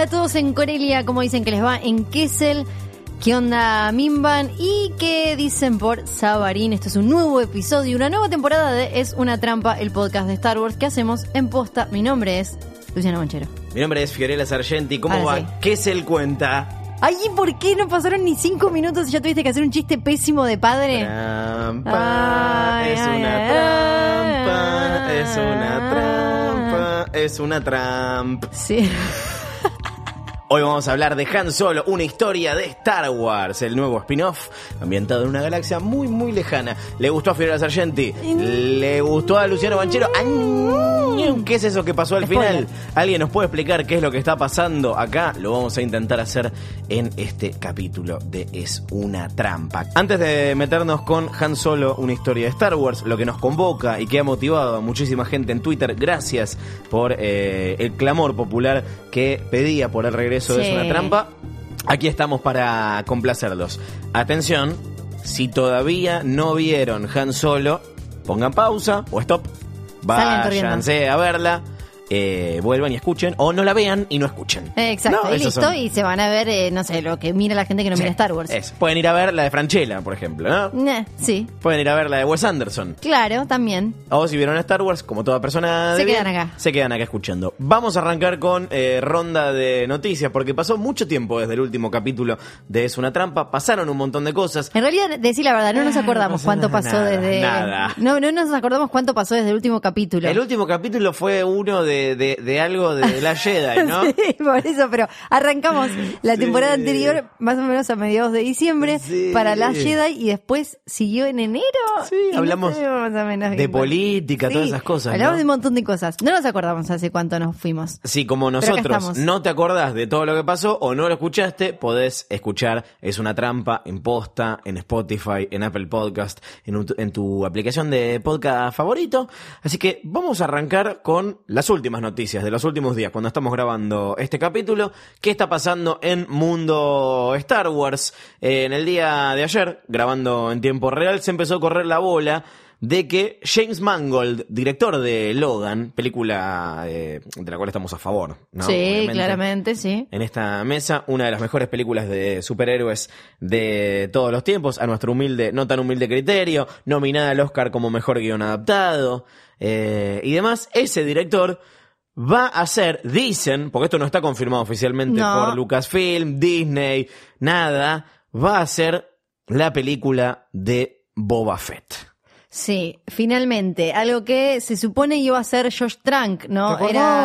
Hola a todos en Corelia, ¿cómo dicen que les va? En Kessel, ¿qué onda Mimban? ¿Y qué dicen por Sabarín? Esto es un nuevo episodio, una nueva temporada de Es una trampa, el podcast de Star Wars que hacemos en posta. Mi nombre es Luciana Manchero. Mi nombre es Fiorella Sargenti. ¿Cómo Ahora va? sí. ¿Qué es el cuenta? Ay, ¿y por qué no pasaron ni cinco minutos y ya tuviste que hacer un chiste pésimo de padre? Trampa, Ay, es ay, una ay, trampa, es una trampa, es una trampa. Sí. Hoy vamos a hablar de Han Solo, una historia de Star Wars, el nuevo spin-off ambientado en una galaxia muy, muy lejana. ¿Le gustó a Fiorella Sargenti? ¿Le gustó a Luciano Banchero? ¿Qué es eso que pasó al final? ¿Alguien nos puede explicar qué es lo que está pasando acá? Lo vamos a intentar hacer en este capítulo de Es una trampa. Antes de meternos con Han Solo, una historia de Star Wars, lo que nos convoca y que ha motivado a muchísima gente en Twitter, gracias por eh, el clamor popular que pedía por el regreso de Es una trampa. Aquí estamos para complacerlos. Atención, si todavía no vieron Han Solo, pongan pausa o stop. Váyanse a verla, eh, vuelvan y escuchen, o no la vean y no escuchen. Exacto, No, y listo, son- y se van a ver, eh, no sé, lo que mira la gente que no Sí, mira Star Wars. Pueden ir a ver la de Franchella, por ejemplo, ¿no? Nah, sí, Pueden ir a ver la de Wes Anderson. claro, también. O si vieron Star Wars, como toda persona de Se bien, quedan acá. Se quedan acá escuchando. Vamos a arrancar con eh, ronda de noticias, porque pasó mucho tiempo desde el último capítulo de Es una trampa. Pasaron un montón de cosas. En realidad, decir la verdad, no nos acordamos pasa cuánto nada, pasó desde. nada. No, no nos acordamos cuánto pasó desde el último capítulo. El último capítulo fue uno de, de, de algo de la Jedi, ¿no? Sí, por eso, pero arrancamos la Sí. temporada anterior, más o menos a mediados de diciembre, Sí. para la Jedi y después siguió en enero. Sí, y hablamos más o menos de política, todas esas cosas, Hablamos ¿no? de un montón de cosas. No nos acordamos hace cuánto nos fuimos. Si como nosotros no te acordás de todo lo que pasó o no lo escuchaste, podés escuchar Es una trampa en posta, en Spotify, en Apple Podcast, en, un- en tu aplicación de podcast favorito. Así que vamos a arrancar con las últimas noticias de los últimos días, cuando estamos grabando este capítulo. ¿Qué está pasando en Mundo Star Wars? Eh, en el día de ayer, grabando en tiempo real, se empezó a correr la bola de que James Mangold, director de Logan, película eh, de la cual estamos a favor, ¿no? sí, Obviamente. claramente, sí. En esta mesa, una de las mejores películas de superhéroes de todos los tiempos, a nuestro humilde, no tan humilde criterio, nominada al Oscar como mejor guion adaptado, eh, y demás, ese director va a ser, dicen, porque esto no está confirmado oficialmente No. por Lucasfilm, Disney, nada, va a ser la película de Boba Fett. Sí, finalmente, algo que se supone iba a ser Josh Trank, ¿no? ¿Te Era?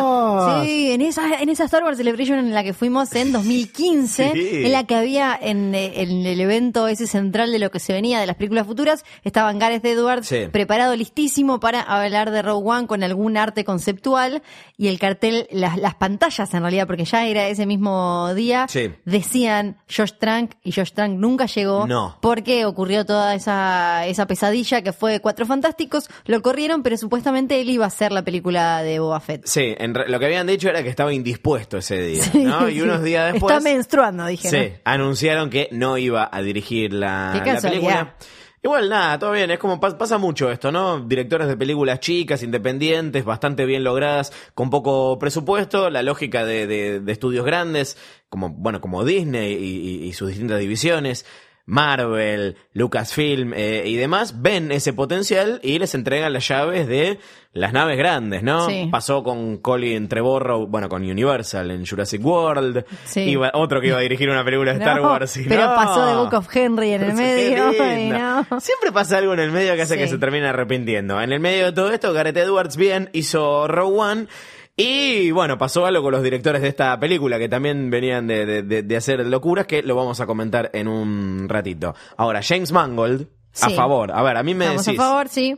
Sí, en esa en esa Star Wars Celebration en la que fuimos en 2015, Sí. en la que había en, en el evento ese central de lo que se venía de las películas futuras, estaban Gareth Edwards Sí. preparado listísimo para hablar de Rogue One con algún arte conceptual y el cartel las, las pantallas en realidad porque ya era ese mismo día Sí. decían Josh Trank y Josh Trank nunca llegó No. porque ocurrió toda esa, esa pesadilla que fue Cuatro Fantásticos, lo corrieron, pero supuestamente él iba a hacer la película de Boba Fett. Sí, en re- lo que habían dicho era que estaba indispuesto ese día, Sí, ¿no? Y unos días después... Está menstruando, dije. Sí, anunciaron que no iba a dirigir la, Qué la casualidad. película. Igual nada, todo bien, es como pas- pasa mucho esto, ¿no? Directores de películas chicas, independientes, bastante bien logradas, con poco presupuesto, la lógica de, de- de estudios grandes, como, bueno, como Disney y, y- y sus distintas divisiones. Marvel, Lucasfilm eh, y demás ven ese potencial y les entregan las llaves de las naves grandes, ¿no? Sí. Pasó con Colin Trevorrow, bueno, con Universal en Jurassic World, Sí. Iba- otro que iba a dirigir una película de Star Wars. y pero no. pasó de Book of Henry en el medio. y no. Siempre pasa algo en el medio que hace Sí. que se termine arrepintiendo. En el medio de todo esto, Gareth Edwards bien hizo Rogue One. Y bueno, pasó algo con los directores de esta película que también venían de, de- hacer locuras que lo vamos a comentar en un ratito. Ahora, James Mangold, A favor. A ver, a mí me Estamos decís, a favor, sí.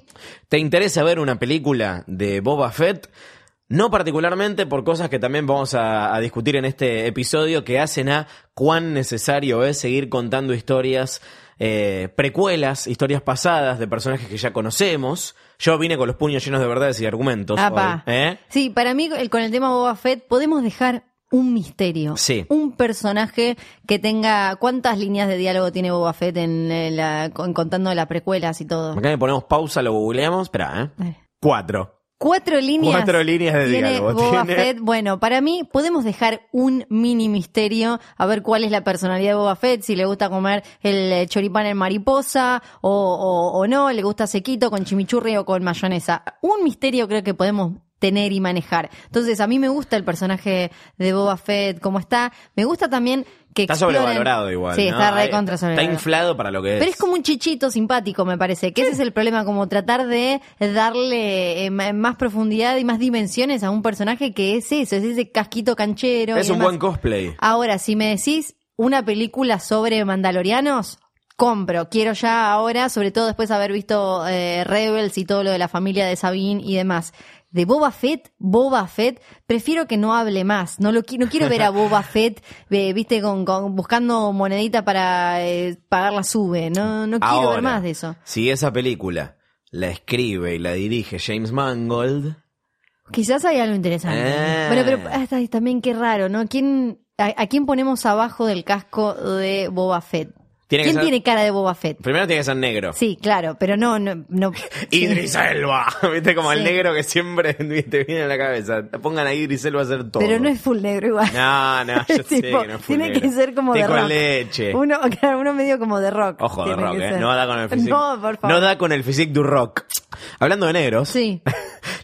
¿te interesa ver una película de Boba Fett? No particularmente por cosas que también vamos a, a discutir en este episodio que hacen a cuán necesario es seguir contando historias, eh, precuelas, historias pasadas de personajes que ya conocemos. Yo vine con los puños llenos de verdades y argumentos. Apa. hoy, ¿eh? Sí, para mí el- con el tema Boba Fett podemos dejar un misterio. Sí. Un personaje que tenga... ¿Cuántas líneas de diálogo tiene Boba Fett en, la, con- contando las precuelas y todo? Acá le ponemos pausa, lo googleamos. Espera, ¿eh? Cuatro. Cuatro líneas. Cuatro líneas de tiene diálogo Boba tiene. Fett. Bueno, para mí podemos dejar un mini misterio a ver cuál es la personalidad de Boba Fett, si le gusta comer el eh, choripán en mariposa o, o, o no, le gusta sequito con chimichurri o con mayonesa. Un misterio creo que podemos tener y manejar. Entonces, a mí me gusta el personaje de Boba Fett, cómo está. Me gusta también que Está exploren- sobrevalorado igual. Sí, ¿no? está Ahí- recontra Está inflado para lo que es. Pero es como un chichito simpático, me parece. Que ese es el problema, como tratar de darle eh, más profundidad y más dimensiones a un personaje que es eso, es ese casquito canchero. Es y un demás. buen cosplay. Ahora, si me decís una película sobre mandalorianos, compro. Quiero ya ahora, sobre todo después de haber visto eh, Rebels y todo lo de la familia de Sabine y demás. De Boba Fett, Boba Fett, prefiero que no hable más. No lo qui- no quiero ver a Boba Fett, eh, viste, con, con- buscando monedita para eh, pagar la sube. No, no quiero Ahora, ver más de eso. Si esa película la escribe y la dirige James Mangold, Quizás hay algo interesante. Eh. Bueno, pero hasta ahí también qué raro, ¿no? ¿Quién, a, a quién ponemos abajo del casco de Boba Fett? Tiene que ¿Quién ser- tiene cara de Boba Fett? primero tiene que ser negro. Sí, claro, pero no, no, no. Idris Elba, viste como el negro que siempre te viene a la cabeza. Pongan a Idris Elba a hacer todo. Pero no es full negro igual. No, no, yo sé que no es full Tiene negro. que ser como de rock. leche. Uno, claro, uno medio como de rock. Ojo de rock, eh. No da con el físico. No, por favor. No da con el physique du rock. Hablando de negros, Sí.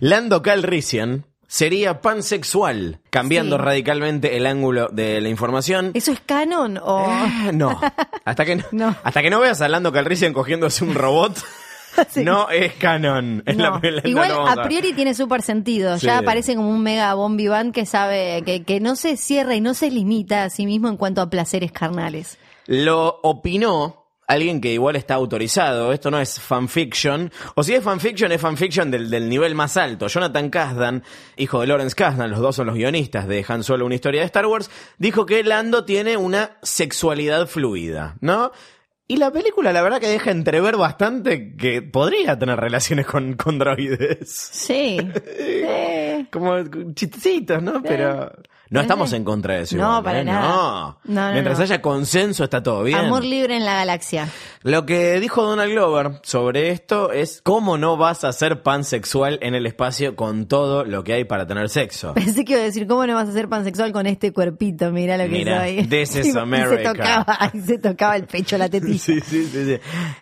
Lando Calrissian sería pansexual, cambiando Sí. radicalmente el ángulo de la información. ¿Eso es canon o...? Eh, no. Hasta que no, No. hasta que no veas a Lando Calrissian cogiéndose un robot, Sí. no es canon. Es No. la- la- no Igual a priori tiene súper sentido. Sí. Ya parece como un mega bombi band que sabe que, que no se cierra y no se limita a sí mismo en cuanto a placeres carnales. Lo opinó alguien que igual está autorizado. Esto no es fanfiction. O si es fanfiction, es fanfiction del, del nivel más alto. Jonathan Kasdan, hijo de Lawrence Kasdan, los dos son los guionistas de Han Solo, una historia de Star Wars, dijo que Lando tiene una sexualidad fluida, ¿no? Y la película, la verdad, que deja entrever bastante que podría tener relaciones con, con droides. Sí. Sí. Como chistecitos, ¿no? Pero no estamos en contra de eso. No, igual, para ¿eh? nada. No. No, no, Mientras no. haya consenso, está todo bien. Amor libre en la galaxia. Lo que dijo Donald Glover sobre esto es cómo no vas a ser pansexual en el espacio con todo lo que hay para tener sexo. Pensé que iba a decir, ¿cómo no vas a ser pansexual con este cuerpito? Mira lo que Mira, soy. this is Y se America. tocaba, y se tocaba el pecho, la tetilla. Sí, sí, sí, sí.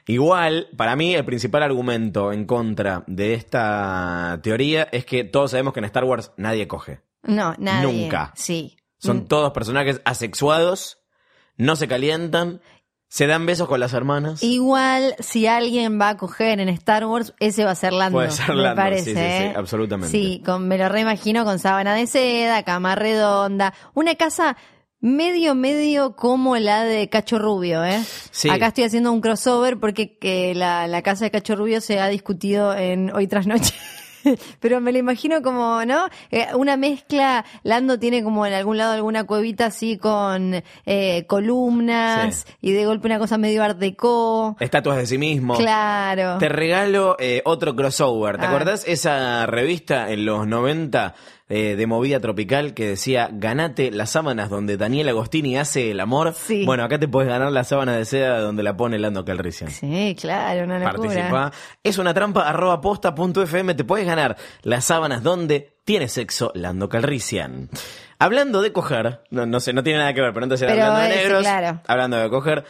Igual, para mí, el principal argumento en contra de esta teoría es que todos sabemos que en Star Wars nadie coge. No, nadie. Nunca. Sí. Son Mm. todos personajes asexuados, no se calientan, se dan besos con las hermanas. Igual, si alguien va a coger en Star Wars, ese va a ser Lando. Puede ser me Lando, parece, sí, sí, sí, ¿eh? absolutamente. Sí, con, me lo reimagino con sábana de seda, cama redonda, una casa medio, medio como la de Cacho Rubio, ¿eh? Sí. Acá estoy haciendo un crossover porque que la, la casa de Cacho Rubio se ha discutido en Hoy tras Noche. Pero me lo imagino como, ¿no? Eh, una mezcla, Lando tiene como en algún lado alguna cuevita así con eh, columnas Sí. y de golpe una cosa medio art deco. Estatuas de sí mismo. Claro. Te regalo eh, otro crossover. ¿Te Ah. acordás esa revista en los 90 eh, de movida tropical que decía ganate las sábanas donde Daniel Agostini hace el amor? Sí. Bueno, acá te puedes ganar la sábana de seda donde la pone Lando Calrissian. Sí, claro, una locura. Participa. Es una trampa arroba posta punto fm. Te puedes ganar las sábanas donde tiene sexo Lando Calrissian. Hablando de coger, no, no sé, no tiene nada que ver, pero entonces Pero hablando de negros, claro. hablando de coger.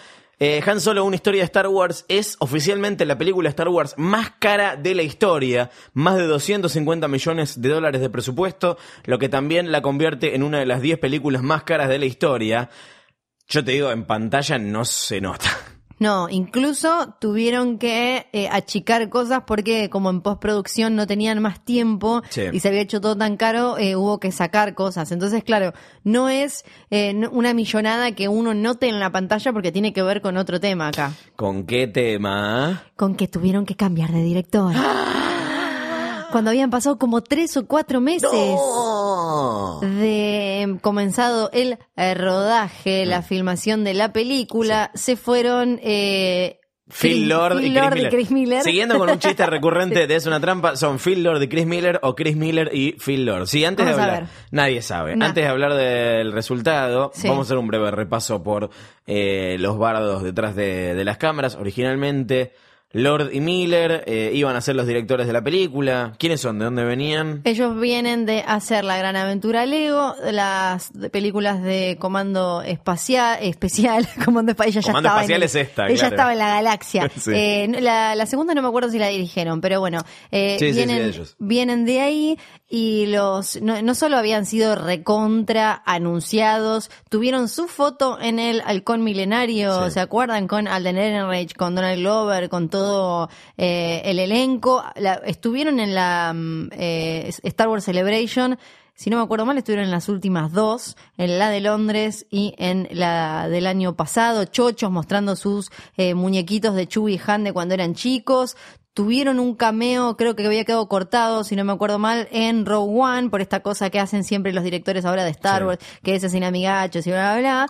Eh, Han Solo, una historia de Star Wars, es oficialmente la película Star Wars más cara de la historia, más de 250 millones de dólares de presupuesto, lo que también la convierte en una de las 10 películas más caras de la historia. Yo te digo, en pantalla no se nota. No, incluso tuvieron que eh, achicar cosas porque como en postproducción no tenían más tiempo Sí. y se había hecho todo tan caro, eh, hubo que sacar cosas. Entonces, claro, no es eh, una millonada que uno note en la pantalla porque tiene que ver con otro tema acá. ¿Con qué tema? Con que tuvieron que cambiar de director. Cuando habían pasado como tres o cuatro meses ¡No! de em, comenzado el eh, rodaje, Mm. la filmación de la película, se fueron eh, Phil Lord, Phil y, Chris Lord Miller. Chris Miller. Siguiendo con un chiste recurrente de Es una trampa, son Phil Lord y Chris Miller o Chris Miller y Phil Lord. Sí, antes Vamos de hablar, nadie sabe. Antes de hablar del resultado, Sí. vamos a hacer un breve repaso por eh, los bardos detrás de, de las cámaras. Originalmente, Lord y Miller eh, iban a ser los directores de la película. ¿Quiénes son? ¿De dónde venían? Ellos vienen de hacer La Gran Aventura Lego, las de- películas de Comando Espacial, Especial, Comando Espacial, ella ya Comando Espacial en es esta, Ella claro. estaba en la galaxia. Sí. Eh, la, la segunda no me acuerdo si la dirigieron, pero bueno, eh, Sí, sí, sí, vienen, ellos. vienen de ahí y los no, no solo habían sido recontra anunciados, tuvieron su foto en el Halcón Milenario, Sí. ¿se acuerdan? Con Alden Ehrenreich, con Donald Glover, con todo eh, el elenco. La- estuvieron en la mm, eh, Star Wars Celebration. Si no me acuerdo mal, estuvieron en las últimas dos, en la de Londres y en la del año pasado, chochos mostrando sus eh, muñequitos de Chewie y Han de cuando eran chicos. Tuvieron un cameo, creo que había quedado cortado, si no me acuerdo mal, en Rogue One, por esta cosa que hacen siempre los directores ahora de Star Sí. Wars, que es sin amigachos y bla, bla, bla.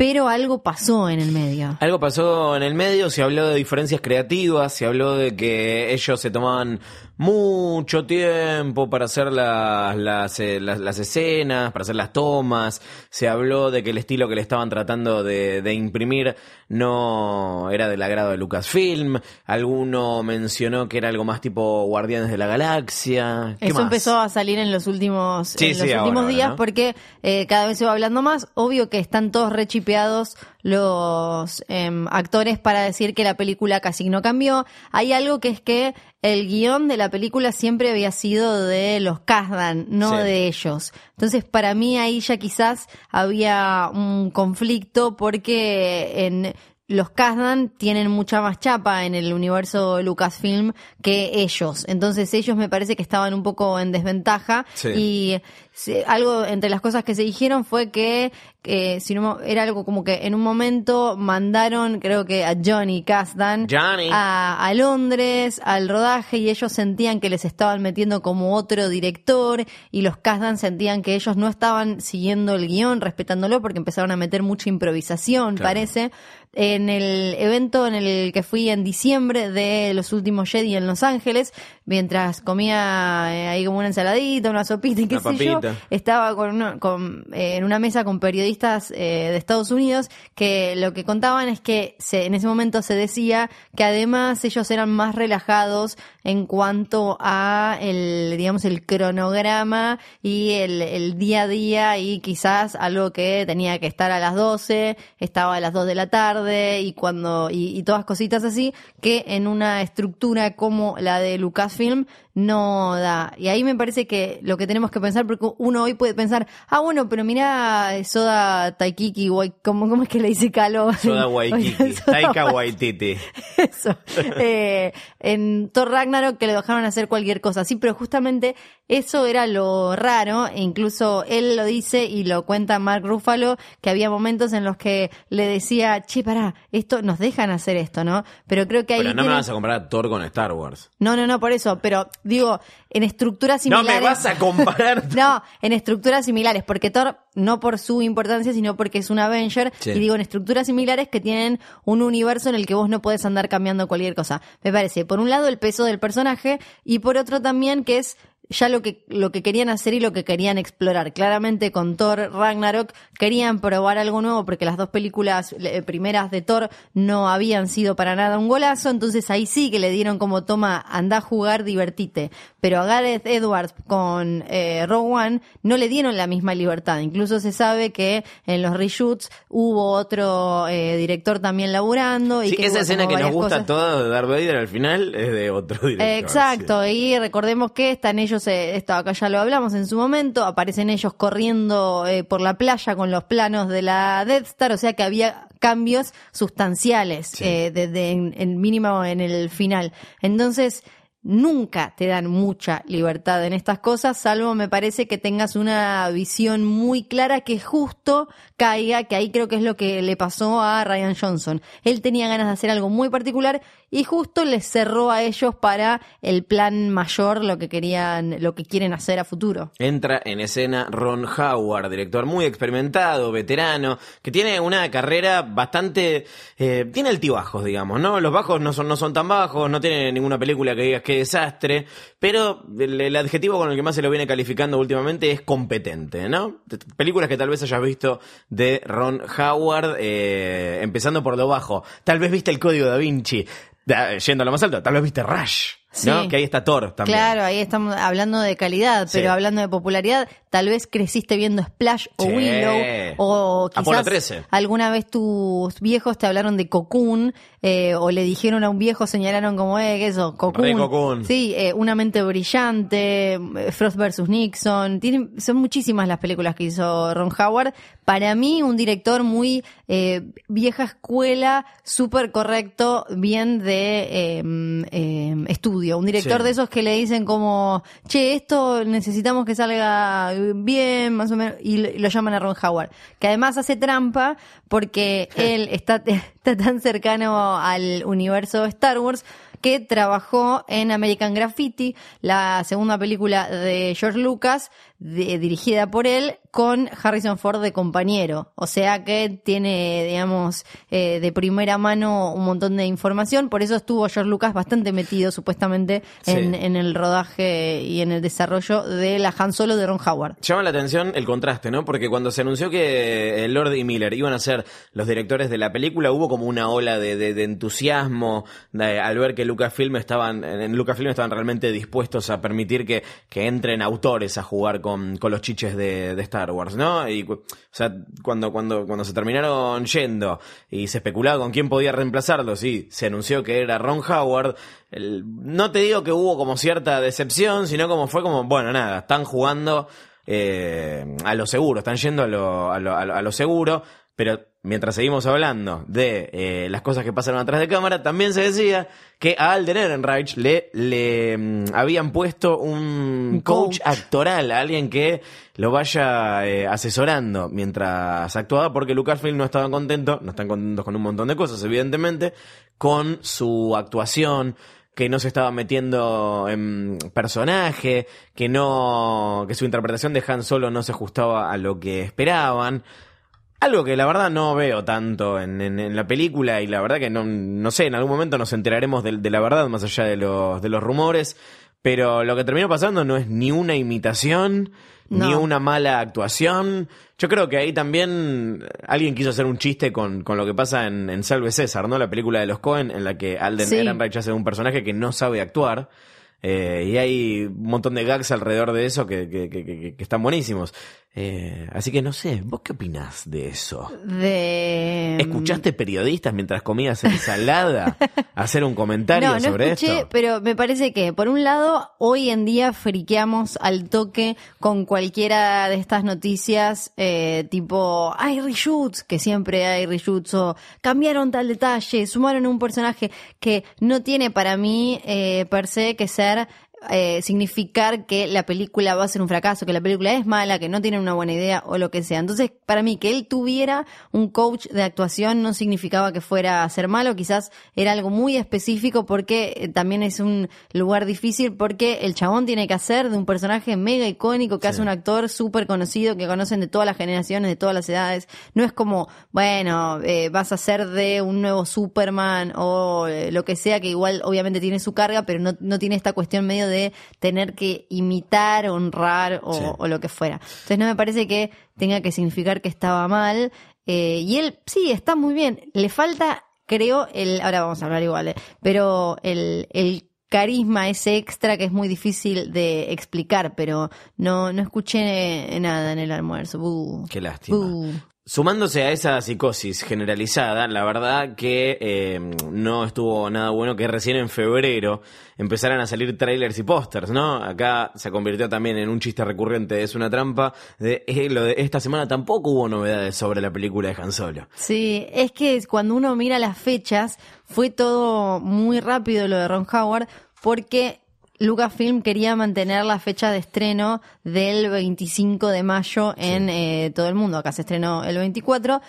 Pero algo pasó en el medio. Algo pasó en el medio, se habló de diferencias creativas, se habló de que ellos se tomaban mucho tiempo para hacer las, las, eh, las- las escenas, para hacer las tomas, se habló de que el estilo que le estaban tratando de, de imprimir no era del agrado de Lucasfilm, alguno mencionó que era algo más tipo Guardianes de la Galaxia. ¿Qué Eso más? empezó a salir en los últimos, Sí, en los sí, últimos ahora, días ¿no? porque eh, cada vez se va hablando más. Obvio que están todos los em, actores para decir que la película casi no cambió. Hay algo que es que el guion de la película siempre había sido de los Kasdan, no Sí. de ellos. Entonces, para mí ahí ya quizás había un conflicto porque en los Kasdan tienen mucha más chapa en el universo Lucasfilm que ellos. Entonces ellos me parece que estaban un poco en desventaja Sí. y se- algo entre las cosas que se dijeron fue que eh, si no era algo como que en un momento mandaron creo que a Johnny Johnny. a, a Londres al rodaje y ellos sentían que les estaban metiendo como otro director y los Kasdan sentían que ellos no estaban siguiendo el guion, respetándolo porque empezaron a meter mucha improvisación, Claro. parece. En el evento en el que fui en diciembre de los últimos Jedi en Los Ángeles, mientras comía eh, ahí como una ensaladita, una sopita y qué Una sé yo, estaba con una- con, eh, en una mesa con periodistas eh, de Estados Unidos que lo que contaban es que se, en ese momento se decía que además ellos eran más relajados en cuanto a el, digamos, el cronograma y el, el día a día y quizás algo que tenía que estar a las 12, estaba a las 2 de la tarde y cuando, y, y todas cositas así, que en una estructura como la de Lucasfilm no da. Y ahí me parece que lo que tenemos que pensar, porque uno hoy puede pensar, ah, bueno, pero mira Soda Taikiki, ¿cómo, ¿cómo es que le dice Calo? Soda Waikiki, Taika Wa- Waititi. Eso. Eh, en Thor Ragnarok que le dejaron hacer cualquier cosa. Sí, pero justamente eso era lo raro. E incluso él lo dice y lo cuenta Mark Ruffalo, que había momentos en los que le decía, che, pará, esto, nos dejan hacer esto, ¿no? Pero creo que ahí. Pero no me vas a comparar a Thor con Star Wars. no, no, no, por eso, pero digo, en estructuras No similares. me vas a comparar. No, en estructuras similares, porque Thor, no por su importancia, sino porque es un Avenger, Sí. y digo en estructuras similares que tienen un universo en el que vos no podés andar cambiando cualquier cosa. Me parece, por un lado, el peso del personaje, y por otro también que es ya lo que, lo que querían hacer y lo que querían explorar. Claramente con Thor Ragnarok querían probar algo nuevo porque las dos películas eh, primeras de Thor no habían sido para nada un golazo, entonces ahí sí que le dieron como toma, anda a jugar, divertite. Pero a Gareth Edwards con eh, Rogue One no le dieron la misma libertad. Incluso se sabe que en los reshoots hubo otro eh, director también laburando. Y Sí, que esa escena que nos gusta cosas. todo de Darth Vader al final es de otro director. Exacto, y recordemos que están ellos, eh, esto acá ya lo hablamos en su momento, aparecen ellos corriendo eh, por la playa con los planos de la Death Star, o sea que había cambios sustanciales, Sí. eh, desde en, en mínimo en el final. Entonces, nunca te dan mucha libertad en estas cosas, salvo me parece que tengas una visión muy clara que justo caiga, que ahí creo que es lo que le pasó a Ryan Johnson. Él tenía ganas de hacer algo muy particular y justo les cerró a ellos para el plan mayor, lo que querían, lo que quieren hacer a futuro. Entra en escena Ron Howard, director muy experimentado, veterano, que tiene una carrera bastante... eh, tiene altibajos, digamos, ¿no? Los bajos no son, no son tan bajos, no tiene ninguna película que digas qué desastre, pero el, el adjetivo con el que más se lo viene calificando últimamente es competente, ¿no? Películas que tal vez hayas visto de Ron Howard, eh, empezando por lo bajo. Tal vez viste El Código da Vinci, da- yendo a lo más alto, tal vez viste Rush, ¿no? Que ahí está Thor también. Claro, ahí estamos hablando de calidad, Sí. pero hablando de popularidad, tal vez creciste viendo Splash o Sí. Willow, o quizás 13. alguna vez tus viejos te hablaron de Cocoon, eh, o le dijeron a un viejo, señalaron como, eh, ¿qué es eso? Cocoon. Sí, eh, Una mente brillante, eh, Frost vs. Nixon, tienen, son muchísimas las películas que hizo Ron Howard. Para mí, un director muy eh, vieja escuela, súper correcto, bien de eh, eh, estudio. Un director Sí. de esos que le dicen como, che, esto necesitamos que salga bien, más o menos, y lo, y lo llaman a Ron Howard. Que además hace trampa porque él está, está tan cercano al universo Star Wars que trabajó en American Graffiti, la segunda película de George Lucas, de- dirigida por él, con Harrison Ford de compañero. O sea que tiene, digamos, eh, de primera mano un montón de información. Por eso estuvo George Lucas bastante metido, supuestamente, en, Sí. en el rodaje y en el desarrollo de la Han Solo de Ron Howard. Llama la atención el contraste, ¿no? Porque cuando se anunció que eh, Lord y Miller iban a ser los directores de la película, hubo como una ola de, de- de entusiasmo de- al ver que Lucasfilm estaban, en Lucasfilm estaban realmente dispuestos a permitir que, que entren autores a jugar con, con los chiches de, Star Wars, ¿no? Y, o sea, cuando, cuando, cuando se terminaron yendo y se especulaba con quién podía reemplazarlos y se anunció que era Ron Howard, no te digo que hubo como cierta decepción, sino como fue como, bueno, nada, están jugando eh, a lo seguro, están yendo a lo, a lo- a lo seguro, pero mientras seguimos hablando de eh, las cosas que pasaron atrás de cámara, también se decía que a Alden Ehrenreich le, le mm, habían puesto un coach, coach. actoral, alguien que lo vaya eh, asesorando mientras actuaba, porque Lucasfilm no estaba contento, no están contentos con un montón de cosas, evidentemente, con su actuación, que no se estaba metiendo en personaje, que no, que su interpretación de Han Solo no se ajustaba a lo que esperaban. Algo que la verdad no veo tanto en, en- en la película y la verdad que no, no sé, en algún momento nos enteraremos de, de la verdad más allá de los, de los rumores, pero lo que terminó pasando no es ni una imitación, ni una mala actuación. Yo creo que ahí también alguien quiso hacer un chiste con, con lo que pasa en, en Salve César, ¿no? La película de los Cohen en la que Alden Sí. Ehrenreich hace un personaje que no sabe actuar. Eh, y hay un montón de gags alrededor de eso que, que, que- están buenísimos. Eh, así que no sé, ¿vos qué opinás de eso? De... ¿Escuchaste periodistas mientras comías ensalada hacer un comentario no, no sobre escuché, esto? pero me parece que, por un lado, hoy en día friqueamos al toque con cualquiera de estas noticias, eh, tipo, hay reshoots, que siempre hay reshoots, o cambiaron tal detalle, sumaron un personaje que no tiene para mí, eh, per se, que ser era eh, significar que la película va a ser un fracaso, que la película es mala, que no tiene una buena idea o lo que sea. Entonces, para mí, que él tuviera un coach de actuación no significaba que fuera a ser malo, quizás era algo muy específico porque eh, también es un lugar difícil porque el chabón tiene que hacer de un personaje mega icónico que hace un actor súper conocido que conocen de todas las generaciones, de todas las edades. No es como, bueno, eh, vas a ser de un nuevo Superman o eh, lo que sea, que igual obviamente tiene su carga, pero no, no tiene esta cuestión medio de tener que imitar, honrar o, Sí. o lo que fuera. Entonces no me parece que tenga que significar que estaba mal. Eh, y él, sí, está muy bien. Le falta, creo, el, ahora vamos a hablar igual, eh, pero el, el carisma ese extra que es muy difícil de explicar, pero no, no escuché nada en el almuerzo. Buh. Qué lástima. Buh. Sumándose a esa psicosis generalizada, la verdad que eh, no estuvo nada bueno que recién en febrero empezaran a salir trailers y pósters, ¿no? Acá se convirtió también en un chiste recurrente, es una trampa. De, eh, lo de esta semana tampoco hubo novedades sobre la película de Han Solo. Sí, es que cuando uno mira las fechas, fue todo muy rápido lo de Ron Howard, porque Lucasfilm quería mantener la fecha de estreno del 25 de mayo en eh, todo el mundo. Acá se estrenó el 24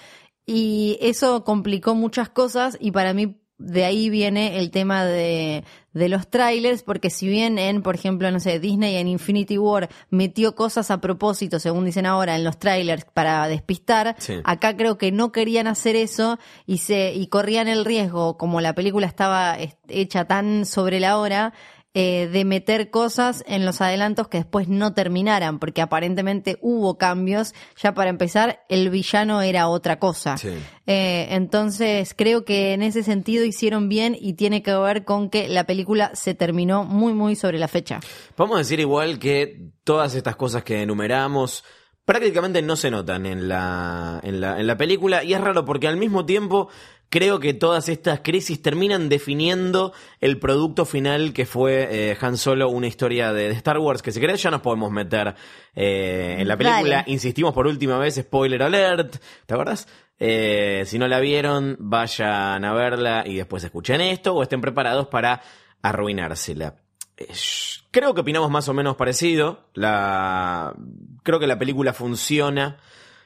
y eso complicó muchas cosas y para mí de ahí viene el tema de, de los trailers, porque si bien en, por ejemplo, no sé, Disney en Infinity War metió cosas a propósito, según dicen ahora, en los trailers para despistar, acá creo que no querían hacer eso y se, y corrían el riesgo, como la película estaba hecha tan sobre la hora, eh, de meter cosas en los adelantos que después no terminaran, porque aparentemente hubo cambios. Ya para empezar, el villano era otra cosa. Eh, entonces, creo que en ese sentido hicieron bien y tiene que ver con que la película se terminó muy, muy sobre la fecha. Vamos a decir igual que todas estas cosas que enumeramos prácticamente no se notan en la, en la, en la película y es raro porque al mismo tiempo creo que todas estas crisis terminan definiendo el producto final que fue eh, Han Solo, una historia de, Star Wars, que si querés ya nos podemos meter eh, en la película. Insistimos por última vez, spoiler alert, ¿te acuerdas? Eh, si no la vieron, vayan a verla y después escuchen esto o estén preparados para arruinársela. Creo que opinamos más o menos parecido. La... Creo que la película funciona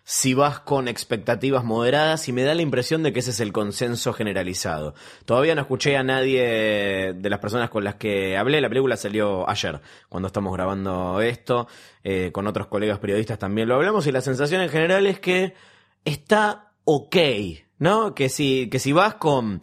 si vas con expectativas moderadas y me da la impresión de que ese es el consenso generalizado. Todavía no escuché a nadie de las personas con las que hablé, la película salió ayer, cuando estamos grabando esto, eh, con otros colegas periodistas también lo hablamos y la sensación en general es que está ok, ¿no? Que si, que si vas con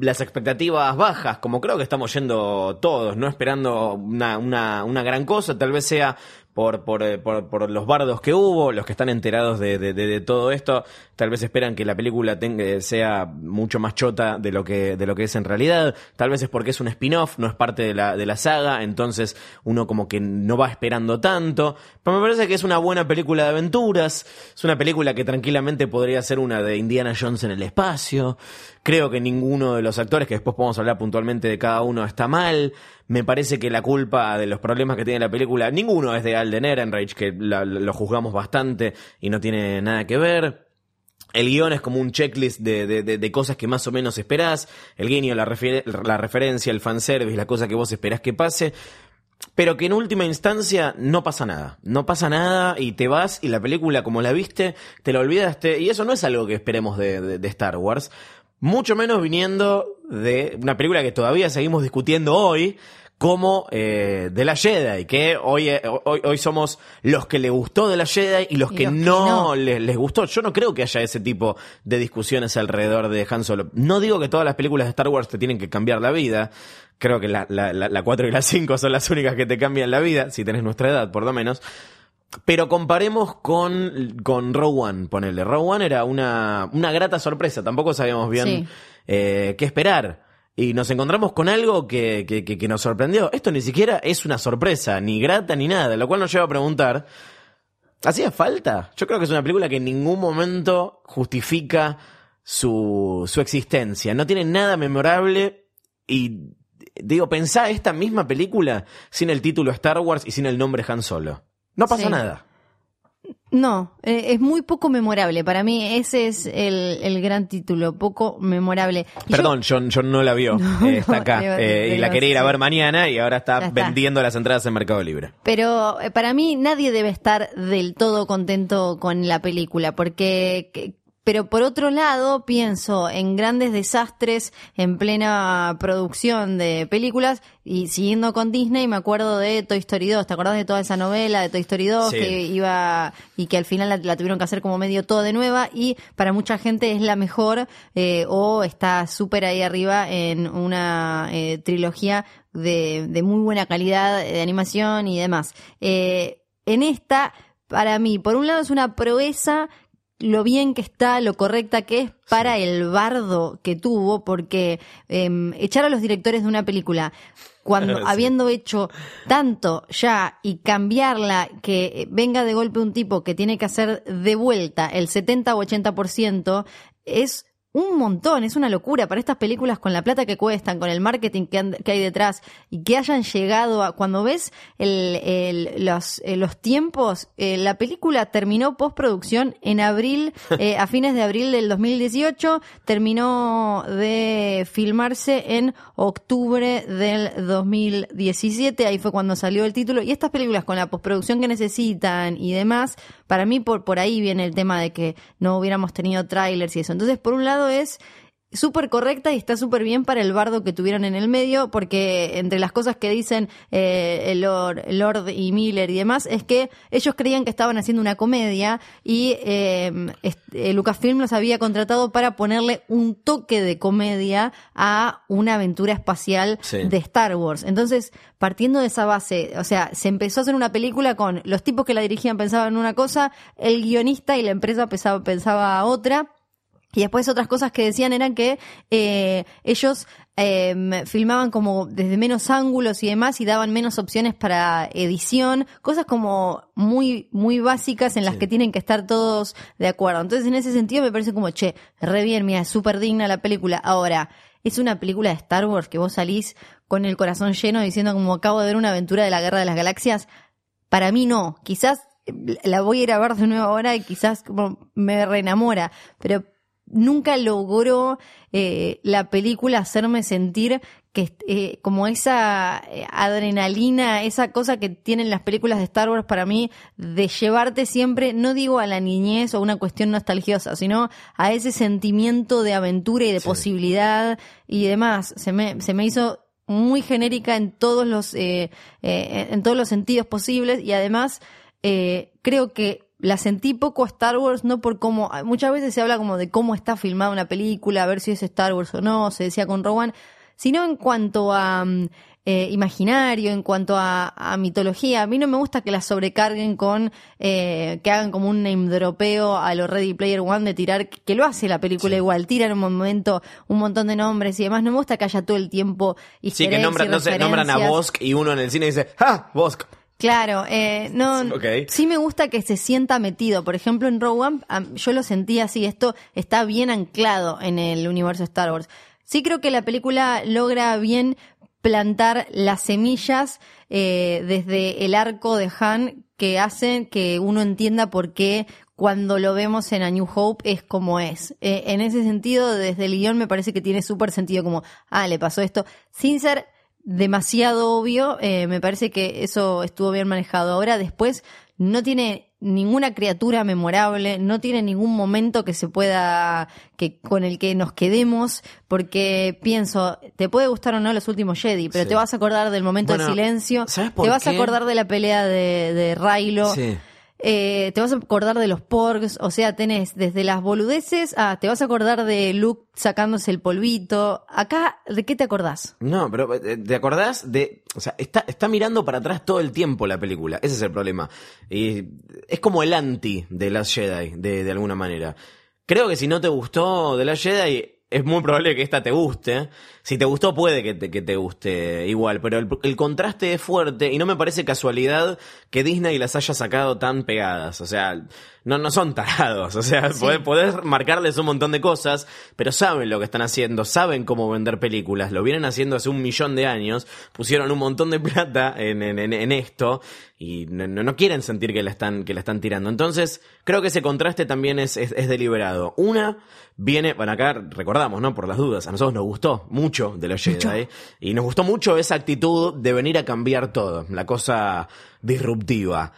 las expectativas bajas, como creo que estamos yendo todos, no esperando una, una, una gran cosa, tal vez sea por, por, eh, por, por, los bardos que hubo, los que están enterados de, de, de, todo esto, tal vez esperan que la película tenga, sea mucho más chota de lo que, de lo que es en realidad, tal vez es porque es un spin-off, no es parte de la, de la saga, entonces uno como que no va esperando tanto, pero me parece que es una buena película de aventuras, es una película que tranquilamente podría ser una de Indiana Jones en el espacio, creo que ninguno de los actores, que después podemos hablar puntualmente de cada uno, está mal, me parece que la culpa de los problemas que tiene la película, ninguno es de Alden Ehrenreich, que lo juzgamos bastante y no tiene nada que ver. El guion es como un checklist de, de, cosas que más o menos esperás. El guiño, la, la referencia, el fanservice, la cosa que vos esperás que pase. Pero que en última instancia no pasa nada. No pasa nada y te vas y la película como la viste, te la olvidaste. Y eso no es algo que esperemos de, de Star Wars. Mucho menos viniendo de una película que todavía seguimos discutiendo hoy, como eh, de la Jedi, que hoy, eh, hoy, hoy somos los que le gustó de la Jedi y los, que, no, Les, gustó. Yo no creo que haya ese tipo de discusiones alrededor de Han Solo. No digo que todas las películas de Star Wars te tienen que cambiar la vida. Creo que la, la, la 4 y la 5 son las únicas que te cambian la vida, si tenés nuestra edad, por lo menos. Pero comparemos con, con One, ponele. One era una, una grata sorpresa, tampoco sabíamos bien eh, qué esperar y nos encontramos con algo que, que, que, nos sorprendió. Esto ni siquiera es una sorpresa, ni grata ni nada, lo cual nos lleva a preguntar, ¿hacía falta? Yo creo que es una película que en ningún momento justifica su, su existencia. No tiene nada memorable y digo, pensá esta misma película sin el título Star Wars y sin el nombre Han Solo. No pasa nada. No, eh, es muy poco memorable. Para mí ese es el, gran título, poco memorable. Perdón, yo, no la vio. Eh, está acá. Eh, y la quería ir a ver mañana y ahora está, vendiendo las entradas en Mercado Libre. Pero para mí nadie debe estar del todo contento con la película, porque pero por otro lado, pienso en grandes desastres en plena producción de películas y siguiendo con Disney me acuerdo de Toy Story 2. ¿Te acordás de toda esa novela de Toy Story 2 que iba y que al final la, tuvieron que hacer como medio todo de nueva y para mucha gente es la mejor eh, o está súper ahí arriba en una eh, trilogía de, de, muy buena calidad de animación y demás. Eh, en esta, para mí, por un lado es una proeza lo bien que está, lo correcta que es para el bardo que tuvo, porque em, echar a los directores de una película cuando Sí. habiendo hecho tanto ya y cambiarla, que venga de golpe un tipo que tiene que hacer de vuelta el 70 o 80%, es un montón, es una locura para estas películas con la plata que cuestan, con el marketing que, que hay detrás y que hayan llegado a, cuando ves el, el- los, eh, los tiempos, eh, la película terminó postproducción en abril, eh, a fines de abril del 2018, terminó de filmarse en octubre del 2017, ahí fue cuando salió el título, y estas películas con la postproducción que necesitan y demás, para mí por, por ahí viene el tema de que no hubiéramos tenido trailers y eso. Entonces, por un lado es súper correcta y está súper bien para el bardo que tuvieron en el medio, porque entre las cosas que dicen eh, el Lord, Lord y Miller y demás, es que ellos creían que estaban haciendo una comedia y eh, eh, Lucasfilm los había contratado para ponerle un toque de comedia a una aventura espacial Sí. de Star Wars. Entonces, partiendo de esa base, o sea, se empezó a hacer una película con los tipos que la dirigían pensaban una cosa, el guionista y la empresa pensaba, pensaba otra. Y después otras cosas que decían eran que eh, ellos eh, filmaban como desde menos ángulos y demás y daban menos opciones para edición, cosas como muy muy básicas en las que tienen que estar todos de acuerdo. Entonces en ese sentido me parece como, che, re bien, mira, es súper digna la película. Ahora, es una película de Star Wars que vos salís con el corazón lleno diciendo como acabo de ver una aventura de la Guerra de las Galaxias. Para mí no, quizás eh, la voy a ir a ver de nuevo ahora y quizás como me reenamora, pero nunca logró eh, la película hacerme sentir que eh, como esa eh, adrenalina, esa cosa que tienen las películas de Star Wars para mí de llevarte siempre, no digo a la niñez o una cuestión nostalgiosa, sino a ese sentimiento de aventura y de posibilidad y demás. Se me, se me hizo muy genérica en todos los eh, en todos los sentidos posibles y además creo que la sentí poco a Star Wars, no por cómo, muchas veces se habla como de cómo está filmada una película, a ver si es Star Wars o no, se decía con Rowan, sino en cuanto a mm, eh, imaginario, en cuanto a, a mitología. A mí no me gusta que la sobrecarguen con, eh, que hagan como un name dropeo a lo Ready Player One de tirar, que lo hace la película igual, tiran en un momento un montón de nombres y demás. No me gusta que haya todo el tiempo Sí, que nombran, no sé, nombran a. Bosk y uno en el cine dice, ¡ah! Bosk. Claro, eh, no, sí me gusta que se sienta metido. Por ejemplo, en Rogue One, yo lo sentí así, esto está bien anclado en el universo Star Wars. Sí creo que la película logra bien plantar las semillas eh, desde el arco de Han que hacen que uno entienda por qué cuando lo vemos en A New Hope es como es. Eh, en ese sentido, desde el guion me parece que tiene súper sentido como, ah, le pasó esto, sin ser demasiado obvio, eh, me parece que eso estuvo bien manejado. Ahora después no tiene ninguna criatura memorable, no tiene ningún momento que se pueda, que con el que nos quedemos, porque pienso, te puede gustar o no los últimos Jedi, pero Sí. te vas a acordar del momento Bueno, de silencio, ¿sabes por te vas a acordar de la pelea de, de Raylo, Sí. Eh, te vas a acordar de los porgs, o sea, tenés desde las boludeces a te vas a acordar de Luke sacándose el polvito. Acá, ¿de qué te acordás? No, pero eh, ¿te acordás de...? O sea, está, mirando para atrás todo el tiempo la película. Ese es el problema. Y es como el anti de Last Jedi, de, de alguna manera. Creo que si no te gustó de Last Jedi, es muy probable que esta te guste. Si te gustó, puede que te, que te guste igual. Pero el, el contraste es fuerte y no me parece casualidad que Disney las haya sacado tan pegadas. O sea, no, no son tarados. O sea, Sí. podés, podés marcarles un montón de cosas, pero saben lo que están haciendo, saben cómo vender películas, lo vienen haciendo hace un millón de años, pusieron un montón de plata en, en, en- en esto y no, no- no quieren sentir que la están, que la están tirando. Entonces, creo que ese contraste también es, es, es deliberado. Una viene, bueno, acá recordamos, ¿no? Por las dudas, a nosotros nos gustó mucho de los Jedi y nos gustó mucho esa actitud de venir a cambiar todo, la cosa disruptiva.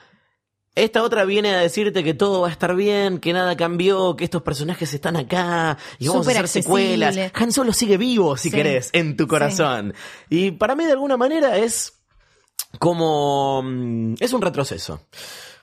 Esta otra viene a decirte que todo va a estar bien, que nada cambió, que estos personajes están acá y vamos a hacer accesible. secuelas. Han Solo sigue vivo, si Sí. querés, en tu corazón. Y para mí, de alguna manera, es como... mm, es un retroceso.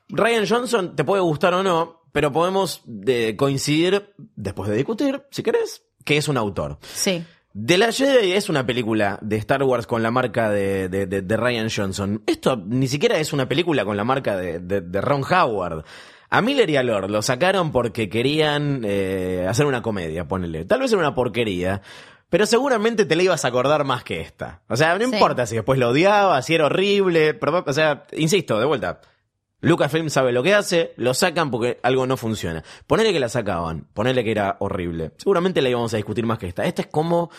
Ryan Johnson te puede gustar o no, pero podemos eh, coincidir, después de discutir, si querés, que es un autor. Sí. The Last Jedi es una película de Star Wars con la marca de, de- de- de Ryan Johnson. Esto ni siquiera es una película con la marca de, de- de Ron Howard. A Miller y a Lord lo sacaron porque querían eh, hacer una comedia, ponele. Tal vez era una porquería, pero seguramente te la ibas a acordar más que esta. O sea, no Sí. importa si después lo odiabas, si era horrible, pero, o sea, insisto, de vuelta. Lucasfilm sabe lo que hace, lo sacan porque algo no funciona. Ponele que la sacaban, ponele que era horrible. Seguramente la íbamos a discutir más que esta. Esta es como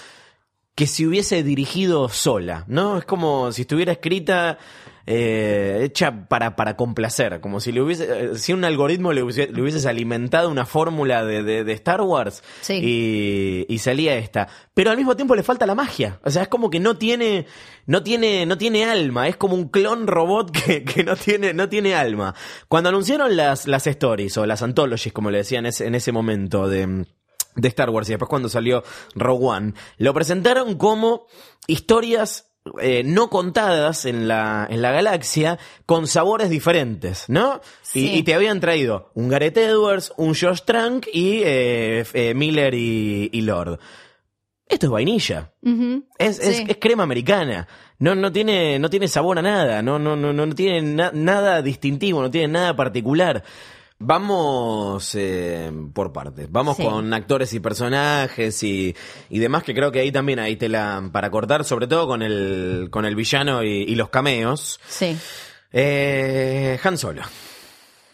que si hubiese dirigido sola, ¿no? Es como si estuviera escrita, eh, hecha para, para complacer, como si le hubiese, eh, si un algoritmo le, hubiese- le hubieses alimentado una fórmula de, de- de Star Wars Sí. y, y salía esta. Pero al mismo tiempo le falta la magia. O sea, es como que no tiene, no tiene, no tiene alma. Es como un clon robot que, que no tiene, no tiene alma. Cuando anunciaron las, las stories o las anthologies, como le decían en ese, en ese momento de, de Star Wars y después cuando salió Rogue One, lo presentaron como historias eh, no contadas en la, en la galaxia con sabores diferentes, ¿no? Sí. Y, y te habían traído un Gareth Edwards, un Josh Trank y eh, eh, Miller y, y Lord. Esto es vainilla. Es, es, Sí. es crema americana. No, no tiene, no tiene sabor a nada. No, no, no, no tiene na- nada distintivo, no tiene nada particular. Vamos eh, por partes. Vamos Sí. con actores y personajes y, y demás, que creo que ahí también hay tela para cortar, sobre todo con el, con el villano y, y los cameos. Sí. Eh, Han Solo.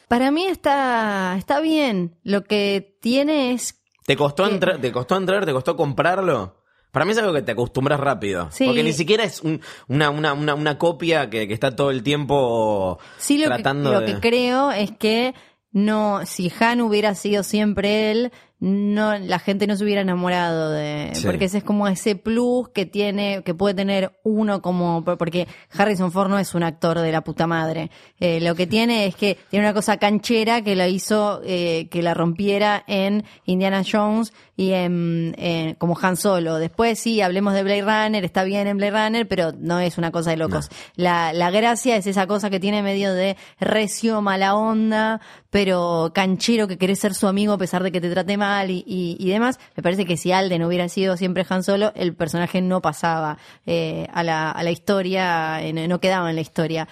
Para mí está, está bien. Lo que tiene es ¿Te costó, ¿Te costó entrar? ¿Te costó comprarlo? Para mí es algo que te acostumbras rápido. Sí. Porque ni siquiera es un- una, una, una, una copia que, que está todo el tiempo Sí, lo, que, tratando lo de... que creo es que no, si Han hubiera sido siempre él, no, la gente no se hubiera enamorado de, Sí. porque ese es como ese plus que tiene, que puede tener uno como, porque Harrison Ford no es un actor de la puta madre. Eh, lo que tiene es que tiene una cosa canchera que la hizo, eh, que la rompiera en Indiana Jones y en, en- como Han Solo. Después sí, hablemos de Blade Runner, está bien en Blade Runner, pero no es una cosa de locos. La, la gracia es esa cosa que tiene medio de recio, mala onda, pero canchero que querés ser su amigo a pesar de que te trate mal y, y, y demás. Me parece que si Alden hubiera sido siempre Han Solo, el personaje no pasaba eh, a, la, a la historia, eh, no quedaba en la historia.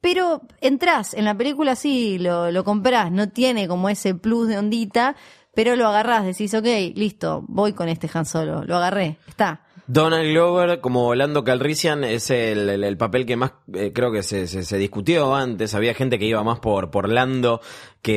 Pero entras en la película, sí, lo, lo comprás, no tiene como ese plus de ondita, pero lo agarrás, decís, ok, listo, voy con este Han Solo, lo agarré, está. Donald Glover como Lando Calrissian es el, el- el papel que más eh, creo que se, se, se discutió antes. Había gente que iba más por, por Lando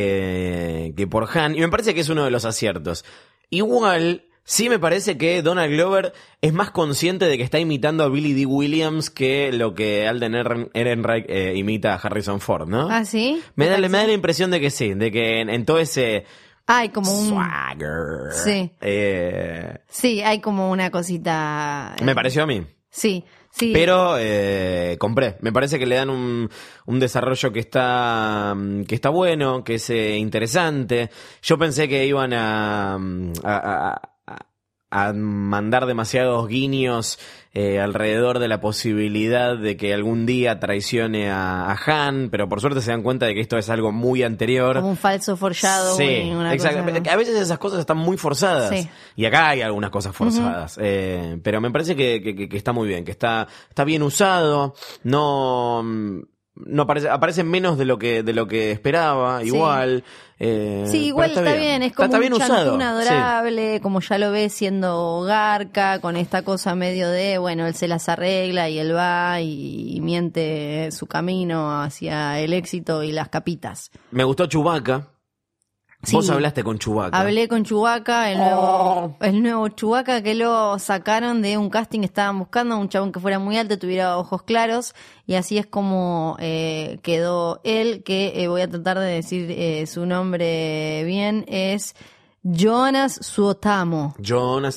que, que por Han. Y me parece que es uno de los aciertos. Igual, sí me parece que Donald Glover es más consciente de que está imitando a Billy D. Williams que lo que Alden Ehren- Ehrenreich eh, imita a Harrison Ford, ¿no? ¿Ah, sí? me, da, ¿Te me da la impresión de que sí, de que en, en todo ese Hay como un... swagger. Sí. eh, Sí, hay como una cosita... eh, me pareció a mí. Sí, sí. Pero eh, compré. Me parece que le dan un, un desarrollo que está mm, que está bueno, que es eh, interesante. Yo pensé que iban a, mm, a, a- a- mandar demasiados guiños eh, alrededor de la posibilidad de que algún día traicione a, a Han, pero por suerte se dan cuenta de que esto es algo muy anterior. Como un falso forjado. Sí, exacto. A veces esas cosas están muy forzadas. Sí. Y acá hay algunas cosas forzadas. Eh, pero me parece que, que- que- está muy bien, que está, está bien usado. No, no aparece, aparece menos de lo que, de lo que esperaba, Sí. igual. eh, Sí, igual está, bien. es Está- como está bien un usado. sí. adorable, como ya lo ves siendo garca, con esta cosa medio de, bueno, él se las arregla y él va y, y miente su camino hacia el éxito y las capitas. Me gustó Chubaca. Sí. Vos hablaste con Chubaca. Hablé con Chubaca, el Oh. nuevo, el nuevo Chubaca que lo sacaron de un casting, estaban buscando un chabón que fuera muy alto, tuviera ojos claros, y así es como eh, quedó él, que eh, voy a tratar de decir eh, su nombre bien, es Jonas Suotamo. Jonas.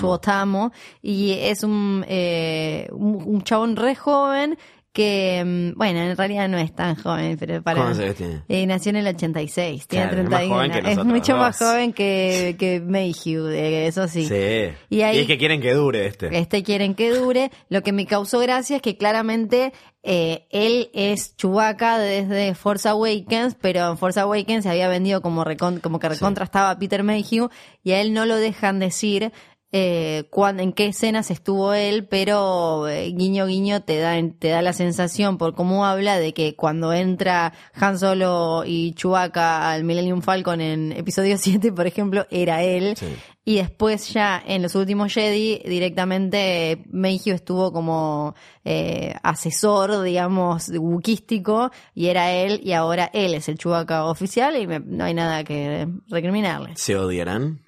Suotamo, y es un, eh, un, un chabón re joven que, mm, bueno, en realidad no es tan joven, pero para... ¿Cuántos años tiene? Eh, nació en el 86, tiene Claro, es más 31. joven que es mucho dos. más joven que, que Mayhew, eh, eso sí. Sí. Y ahí- es que quieren que dure este. Este quieren que dure. Lo que me causó gracia es que claramente eh, él es Chewbacca desde Force Awakens, pero en Force Awakens se había vendido como, recon- como que recontra estaba Peter Mayhew y a él no lo dejan decir eh, cuán- en qué escenas estuvo él, pero eh, guiño guiño te da te da la sensación por cómo habla de que cuando entra Han Solo y Chewbacca al Millennium Falcon en episodio 7, por ejemplo, era él. Sí. Y después ya en los últimos Jedi directamente Mayhew estuvo como eh, asesor, digamos, wukístico y era él y ahora él es el Chewbacca oficial y me- no hay nada que recriminarle. ¿Se odiarán?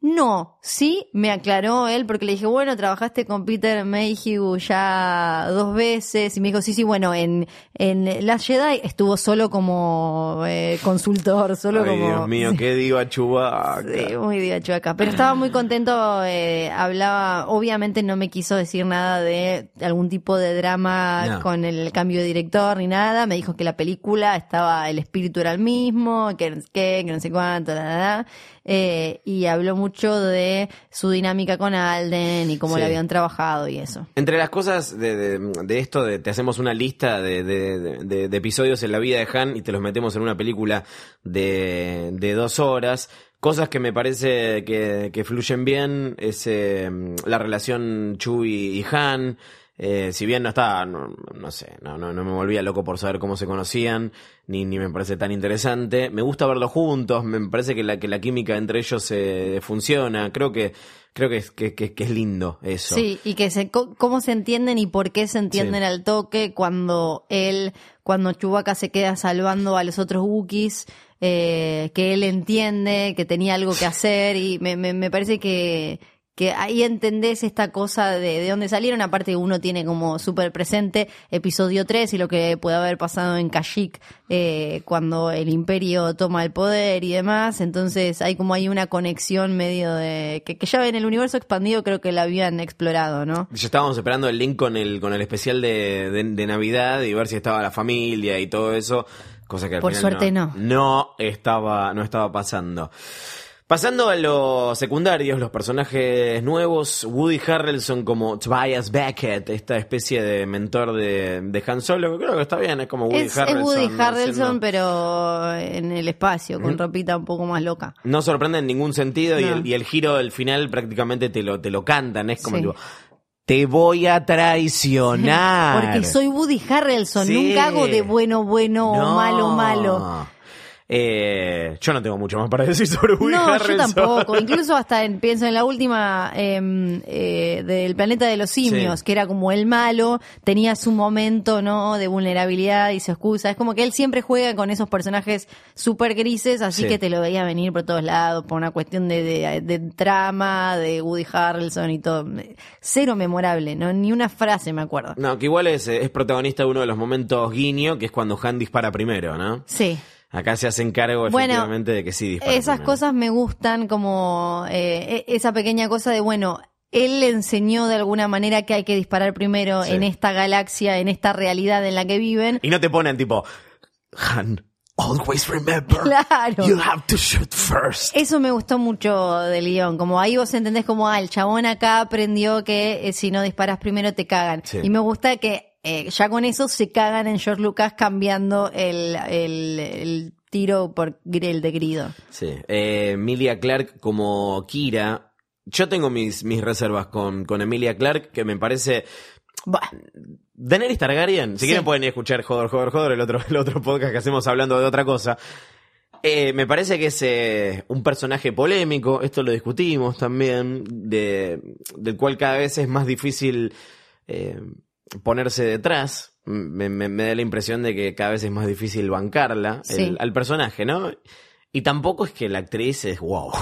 No, sí, me aclaró él porque le dije, bueno, trabajaste con Peter Mayhew ya dos veces y me dijo, sí, sí, bueno, en, en Last Jedi estuvo solo como eh, consultor, solo Ay, como... Dios mío, Sí. qué digo a Chewbacca. Sí, muy divacho acá. Pero estaba muy contento, eh, hablaba, obviamente no me quiso decir nada de algún tipo de drama No. con el cambio de director ni nada. Me dijo que la película estaba, el espíritu era el mismo, que no sé qué, que no sé cuánto, la. Eh, y habló mucho de su dinámica con Alden y cómo Sí. le habían trabajado y eso. Entre las cosas de, de- de esto, de, te hacemos una lista de, episodios en la vida de Han y te los metemos en una película de, de dos horas. Cosas que me parece que, que fluyen bien es eh, la relación Chewie y Han. Eh, si bien no está, no, no sé, no, no, no me volvía loco por saber cómo se conocían, ni, ni me parece tan interesante. Me gusta verlos juntos, me parece que la, que la química entre ellos eh, funciona. Creo que, creo que es, que, que- que es lindo eso. Sí, y que se, cómo se entienden y por qué se entienden Sí. al toque cuando él, cuando Chewbacca se queda salvando a los otros Wookiees, eh, que él entiende que tenía algo que hacer y me, me, me parece que, que ahí entendés esta cosa de, de dónde salieron, aparte uno tiene como súper presente episodio 3 y lo que puede haber pasado en Kashyyyk eh, cuando el imperio toma el poder y demás, entonces hay como hay una conexión medio de que, que ya en el universo expandido creo que la habían explorado, ¿no? Ya estábamos esperando el link con el, con el especial de, de, de Navidad y ver si estaba la familia y todo eso. Cosa que al Por final suerte no. No estaba, no estaba pasando. Pasando a los secundarios, los personajes nuevos, Woody Harrelson como Tobias Beckett, esta especie de mentor de, de Han Solo, que creo que está bien, es como Woody Es, es Harrelson. Woody ¿no? Harrelson, Haciendo- pero en el espacio, con ropita un poco más loca. No sorprende en ningún sentido y, el, y el giro del final prácticamente te lo, te lo cantan, es como Sí. tipo, te voy a traicionar. Porque soy Woody Harrelson, Sí. nunca hago de bueno, bueno o malo, malo. Eh, yo no tengo mucho más para decir sobre Woody no, Harrelson. yo tampoco. Incluso hasta en- pienso en la última em, eh, del planeta de los simios, Sí. que era como el malo, tenía su momento no de vulnerabilidad y se excusa. Es como que él siempre juega con esos personajes súper grises, así Sí. que te lo veía venir por todos lados, por una cuestión de, de- de trama, de Woody Harrelson y todo. Cero memorable, no ni una frase me acuerdo. No, que igual es, es protagonista de uno de los momentos guiño, que es cuando Han dispara primero, ¿no? Sí. Acá se hacen cargo Bueno, efectivamente de que sí dispara Esas cosas me gustan como eh, e- esa pequeña cosa de, bueno, él le enseñó de alguna manera que hay que disparar primero Sí. en esta galaxia, en esta realidad en la que viven. Y no te ponen tipo, Han, always remember, Claro. you have to shoot first. Eso me gustó mucho del guion, como ahí vos entendés como, ah, el chabón acá aprendió que eh, si no disparas primero te cagan. Sí. Y me gusta que eh, ya con eso se cagan en George Lucas cambiando el, el, el tiro por el de Grido. Sí. Eh, Emilia Clark como Kira. Yo tengo mis, mis reservas con, con Emilia Clark, que me parece. Bah, Daenerys Targaryen. Si Sí. quieren pueden ir a escuchar Joder, Joder, Joder, el otro, el otro podcast que hacemos hablando de otra cosa. Eh, me parece que es eh, un personaje polémico, esto lo discutimos también, de, del cual cada vez es más difícil eh, ponerse detrás. Me, me- me da la impresión de que cada vez es más difícil bancarla, el- al personaje, ¿no? Y tampoco es que la actriz es wow.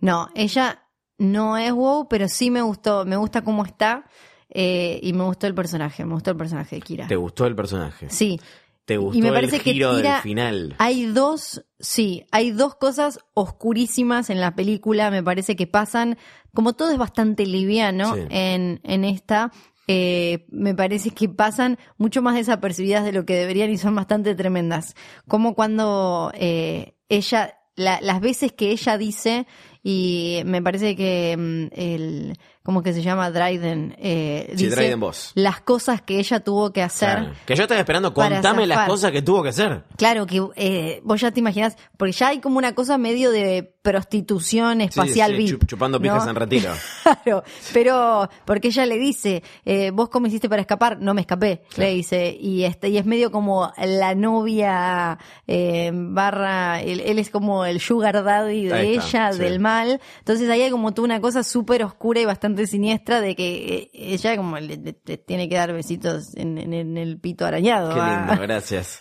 No, ella no es wow, pero sí me gustó, me gusta cómo está eh, y me gustó el personaje, me gustó el personaje de Kira. ¿Te gustó el personaje? Sí, ¿Te gustó y me parece el que giro Kira- del final? hay dos, sí, hay dos cosas oscurísimas en la película, me parece que pasan, como todo es bastante liviano Sí. en, en esta, eh, me parece que pasan mucho más desapercibidas de lo que deberían y son bastante tremendas. Como cuando eh, ella, la- las veces que ella dice y me parece que mm, el, ¿cómo que se llama? Dryden, eh, Sí, dice Dryden Boss. las cosas que ella tuvo que hacer. Claro. Que yo estaba esperando, contame las cosas que tuvo que hacer. Claro, que eh, vos ya te imaginás, porque ya hay como una cosa medio de prostitución espacial sí, VIP, chup- chupando pijas ¿no? en retiro. Claro, pero porque ella le dice, eh, vos cómo hiciste para escapar, no me escapé, le dice, y este y es medio como la novia eh, barra, él, él es como el sugar daddy de ella, del mal, entonces ahí hay como toda una cosa súper oscura y bastante siniestra de que eh, ella como le, le- le tiene que dar besitos en, en- en el pito arañado. Qué a- lindo, gracias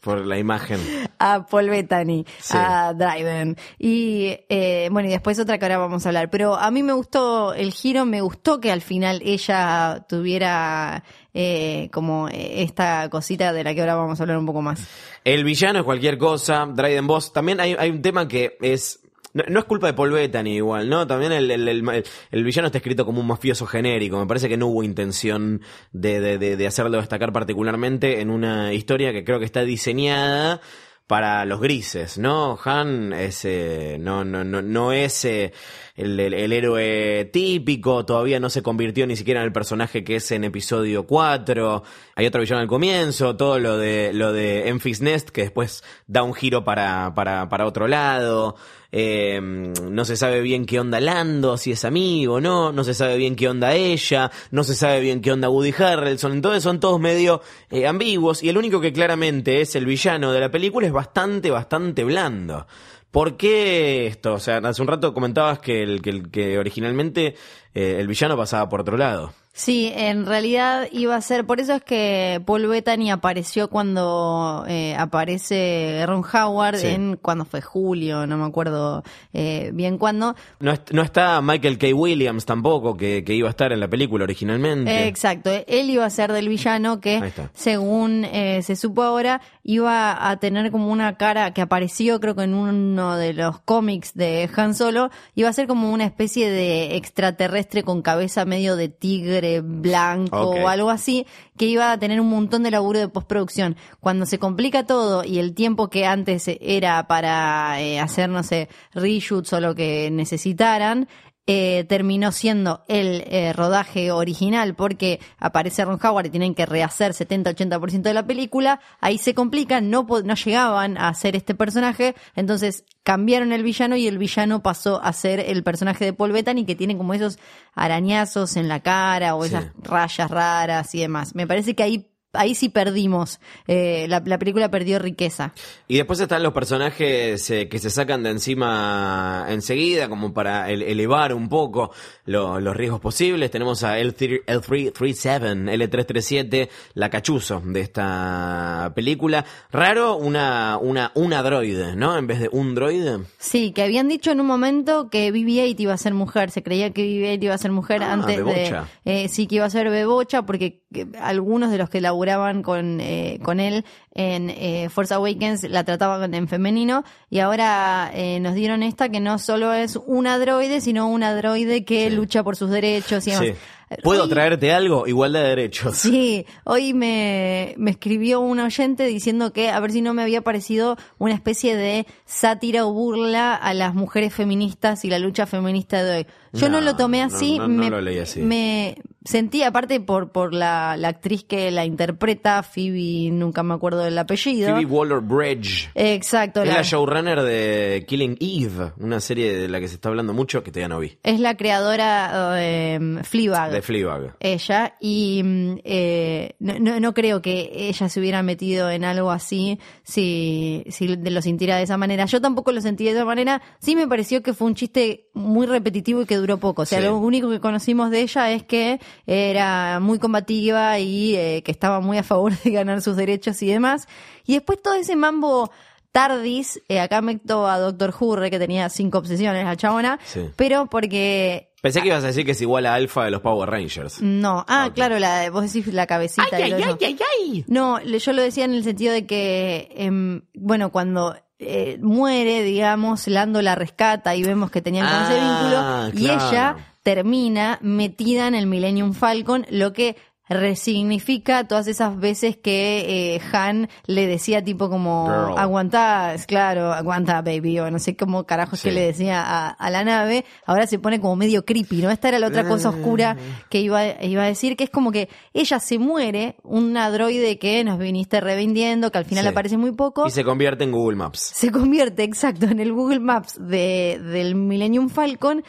por la imagen. a Paul Bettany, Sí. a Dryden. Y eh, bueno, y después otra que ahora vamos a hablar. Pero a mí me gustó el giro, me gustó que al final ella tuviera eh, como esta cosita de la que ahora vamos a hablar un poco más. El villano es cualquier cosa, Dryden Boss. También hay, hay un tema que es. No, es culpa de Paul Bettany igual, ¿no? También el, el- el- el villano está escrito como un mafioso genérico. Me parece que no hubo intención de, de- de- de hacerlo destacar particularmente en una historia que creo que está diseñada para los grises, ¿no? Han es, eh, no, no, no, no es eh, el, el- el héroe típico, todavía no se convirtió ni siquiera en el personaje que es en episodio 4. Hay otro villano al comienzo, todo lo de, lo de Enfys Nest, que después da un giro para, para, para otro lado. Eh, no se sabe bien qué onda Lando, si es amigo o no, no se sabe bien qué onda ella, no se sabe bien qué onda Woody Harrelson, entonces son todos medio eh, ambiguos y el único que claramente es el villano de la película es bastante, bastante blando. ¿Por qué esto? O sea, hace un rato comentabas que, el, que, el- que originalmente eh, el villano pasaba por otro lado. Sí, en realidad iba a ser, por eso es que Paul Bettany apareció cuando eh, aparece Ron Howard Sí. en cuando fue julio, no me acuerdo eh, bien cuándo, No, no está Michael K. Williams tampoco, que, que iba a estar en la película originalmente. Eh, Exacto, él iba a ser del villano que, según eh, se supo ahora, iba a tener como una cara que apareció, creo que en uno de los cómics de Han Solo, iba a ser como una especie de extraterrestre con cabeza medio de tigre blanco o algo así, que iba a tener un montón de laburo de postproducción. Cuando se complica todo y el tiempo que antes era para eh, hacer, no sé, reshoots o lo que necesitaran, eh, terminó siendo el eh, rodaje original porque aparece Ron Howard y tienen que rehacer 70-80% de la película, ahí se complica, no, no llegaban a hacer este personaje, entonces cambiaron el villano y el villano pasó a ser el personaje de Paul Bettany que tiene como esos arañazos en la cara o Sí. esas rayas raras y demás. Me parece que ahí, ahí sí perdimos, eh, la, la película perdió riqueza. Y después están los personajes eh, que se sacan de encima enseguida, como para el- elevar un poco lo- los riesgos posibles. Tenemos a L3, L337, L337, la cachuzo de esta película. Raro, una, una, una droide, ¿no? En vez de un droide. Sí, que habían dicho en un momento que BB-8 iba a ser mujer, se creía que BB-8 iba a ser mujer Ah, antes Bebocha. de... eh, sí, que iba a ser Bebocha, porque que algunos de los que laburaban con, eh, con él en eh, Force Awakens la trataban en femenino, y ahora eh, nos dieron esta que no solo es una droide, sino una droide que Sí. lucha por sus derechos y demás. Sí. ¿Puedo Hoy- traerte algo? Igualdad de derechos. Sí, hoy me, me escribió un oyente diciendo que a ver si no me había parecido una especie de sátira o burla a las mujeres feministas y la lucha feminista de hoy. Yo no, No, lo tomé así, no, no me, lo leí así. me sentí, aparte por, por la, la actriz que la interpreta, Phoebe, nunca me acuerdo del apellido. Phoebe Waller-Bridge. Exacto, Es la- la showrunner de Killing Eve, una serie de la que se está hablando mucho que todavía no vi. es la creadora de Fleabag. De Fleabag. ella y mm, eh, no, no, no creo que ella se hubiera metido en algo así si, si lo sintiera de esa manera. Yo tampoco lo sentí de esa manera. Sí me pareció que fue un chiste muy repetitivo y que duró poco. O sea, Sí. lo único que conocimos de ella es que era muy combativa y eh, que estaba muy a favor de ganar sus derechos y demás. Y después todo ese mambo tardis, eh, acá meto a Doctor Hurre que tenía cinco obsesiones, la chabona, Sí. pero porque Pensé que ibas a decir que es igual a Alpha de los Power Rangers. no, ah, Ok. claro, la, vos decís la cabecita. y todo eso. ay! No, yo lo decía en el sentido de que, em, bueno, cuando eh, muere, digamos, Lando la rescata y vemos que tenían como ese Ah, vínculo, y ella termina metida en el Millennium Falcon, lo que resignifica todas esas veces que eh, Han le decía tipo como Girl. aguantá, claro, aguanta baby, o no sé cómo carajos Sí. que le decía a, a la nave, ahora se pone como medio creepy, ¿no? Esta era la otra cosa oscura que iba, iba a decir, que es como que ella se muere, un androide que nos viniste revendiendo, que al final Sí. aparece muy poco Y se convierte en Google Maps. se convierte exacto en el Google Maps de, del Millennium Falcon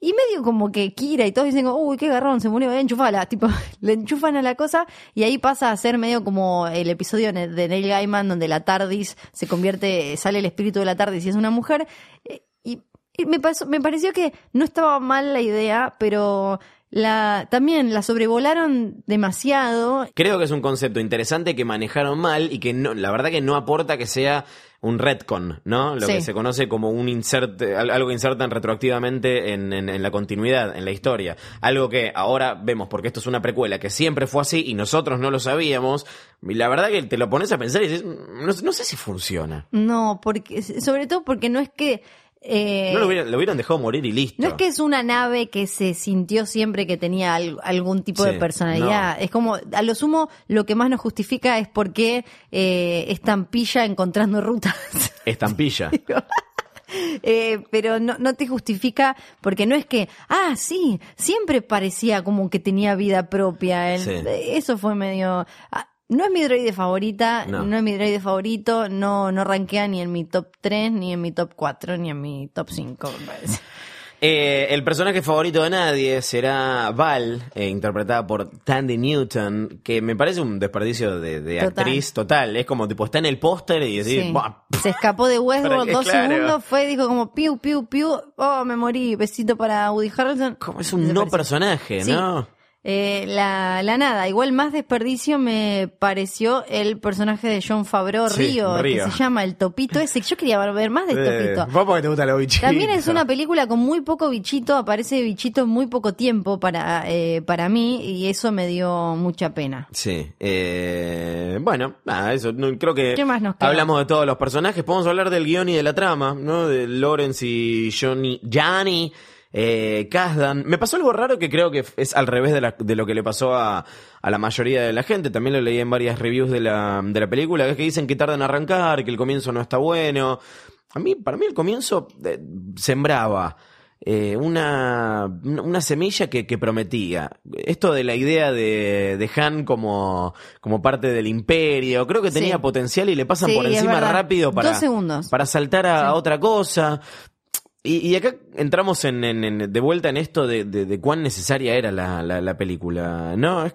y medio como que Kira y todos dicen, uy, qué garrón, se murió, eh, enchufala, tipo, le enchufan a la cosa y ahí pasa a ser medio como el episodio de Neil Gaiman donde la TARDIS se convierte, sale el espíritu de la TARDIS y es una mujer Eh, y, y me, pasó- me pareció que no estaba mal la idea, pero la también la sobrevolaron demasiado Creo que es un concepto interesante que manejaron mal y que no, la verdad que no aporta que sea un retcon, ¿no? Lo Sí. que se conoce como un insert, al- algo que insertan retroactivamente en, en- en la continuidad, en la historia. Algo que ahora vemos, porque esto es una precuela, que siempre fue así y nosotros no lo sabíamos. Y la verdad que te lo pones a pensar y dices, "Mm, no, no sé si funciona. No, porque sobre todo porque no es que eh, No lo hubieran, lo hubieran dejado morir y listo. No es que es una nave que se sintió siempre que tenía al- algún tipo Sí, de personalidad. no. Es como, a lo sumo, lo que más nos justifica es por qué eh, estampilla encontrando rutas. Estampilla. Eh, pero no, no te justifica porque no es que, ah, sí, siempre parecía como que tenía vida propia. El- Sí. Eso fue medio... ah, no es mi droide favorita, No. no. es mi droide favorito, no, no rankea ni en mi top 3, ni en mi top 4, ni en mi top 5, me parece. Eh, el personaje favorito de nadie será Val, eh, interpretada por Tandy Newton, que me parece un desperdicio de, de Total. actriz total. Es como tipo, está en el póster y decís, Sí. "Buah, Se escapó de ¿Para Westworld dos Claro. segundos, fue, dijo como piu, piu, piu, oh, me morí, besito para Woody Harrelson. como es un no personaje, Sí. Eh, la, la nada, igual más desperdicio me pareció el personaje de John Favreau, Sí, Río, Río. que se llama El Topito ese. Yo quería ver más de Eh, Topito. vos porque te gusta lo bichito. También es una película con muy poco bichito, aparece bichito en muy poco tiempo para, eh, para mí y eso me dio mucha pena. Sí, eh, bueno, nada, eso, no, creo que ¿Qué más nos queda? hablamos de todos los personajes, podemos hablar del guion y de la trama, ¿no? De Lawrence y Johnny, Johnny, eh, Kasdan. Me pasó algo raro que creo que es al revés de, la- de lo que le pasó a, a la mayoría de la gente, también lo leí en varias reviews de la, de la película, que es que dicen que tardan en arrancar, que el comienzo no está bueno. A mí, para mí el comienzo eh, sembraba eh, una, una semilla que, que prometía. Esto de la idea de, de Han como, como parte del imperio, creo que tenía Sí. potencial y le pasan Sí, por encima rápido para, para saltar a, Sí. a otra cosa. Y, y acá entramos en, en- en- de vuelta en esto de, de- de cuán necesaria era la, la- la película. No, es-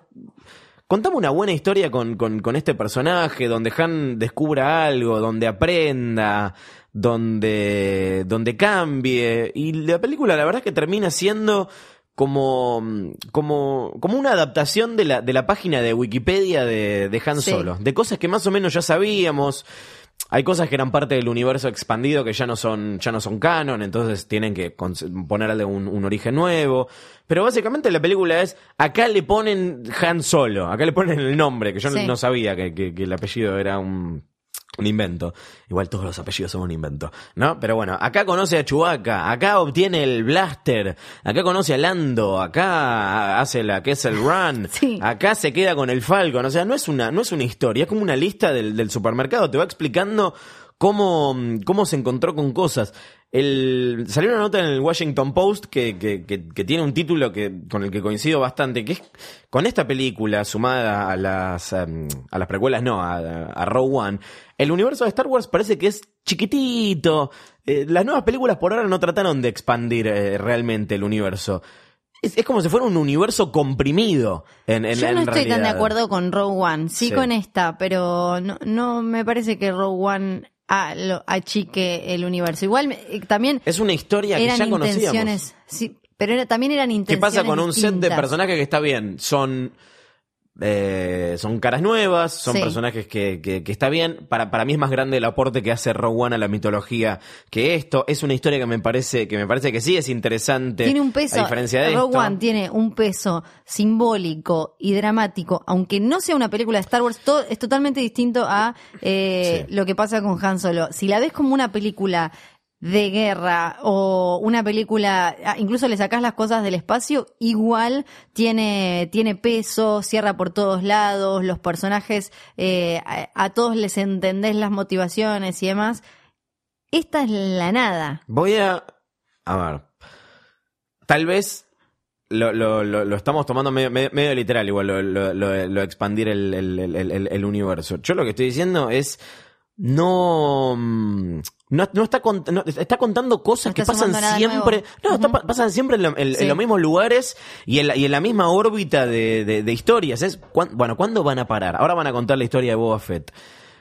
contame una buena historia con, con- con este personaje, donde Han descubra algo, donde aprenda, donde, donde cambie. Y la película la verdad es que termina siendo como, como, como una adaptación de la, de la página de Wikipedia de, de Han Sí. Solo. De cosas que más o menos ya sabíamos. Hay cosas que eran parte del universo expandido que ya no son, ya no son canon, entonces tienen que ponerle un, un origen nuevo. Pero básicamente la película es, acá le ponen Han Solo, acá le ponen el nombre, que yo no sabía que, que- que el apellido era un, un invento. Igual todos los apellidos son un invento, ¿no? Pero bueno, acá conoce a Chewbacca, acá obtiene el blaster, acá conoce a Lando, acá hace la que es el run, Sí. acá se queda con el Falcon, o sea, no es una, no es una historia, es como una lista del, del supermercado, te va explicando cómo, cómo se encontró con cosas. El, salió una nota en el Washington Post que, que, que- que tiene un título que, con el que coincido bastante, que es con esta película sumada a las, em, a las precuelas, no, a, a Rogue One, el universo de Star Wars parece que es chiquitito. Eh, las nuevas películas por ahora no trataron de expandir eh, realmente el universo. Es, es como si fuera un universo comprimido en, en Yo no en estoy tan de acuerdo con Rogue One, sí, Sí. con esta, pero no, no me parece que Rogue One a- lo- achique el universo. Igual me- eh, también Es una historia que ya conocíamos. sí, pero era, también eran ¿Qué intenciones pasa con un set de personajes que está bien? Son eh, son caras nuevas, son Sí. personajes que, que, que está bien. Para, para mí es más grande el aporte que hace One a la mitología que esto. Es una historia que me parece que me parece que sí es interesante. Tiene un peso, A diferencia de. One tiene un peso simbólico y dramático, aunque no sea una película de Star Wars, todo, es totalmente distinto a eh, Sí. lo que pasa con Han Solo. Si la ves como una película de guerra o una película, ah, incluso le sacás las cosas del espacio, igual tiene, tiene peso, cierra por todos lados, los personajes, eh, a, todos les entendés las motivaciones y demás. Esta es la nada. Voy a. A ver. Tal vez lo, lo, estamos tomando medio, literal, igual, lo, expandir el, el, el, universo. Yo lo que estoy diciendo es. No. No, no está, cont- no, está contando cosas No que pasan siempre. No, está- pasan siempre en, lo- en- en Sí. los mismos lugares y en la, y en la misma órbita de, de- de historias. Es, cuán- bueno, ¿cuándo van a parar? Ahora van a contar la historia de Boba Fett.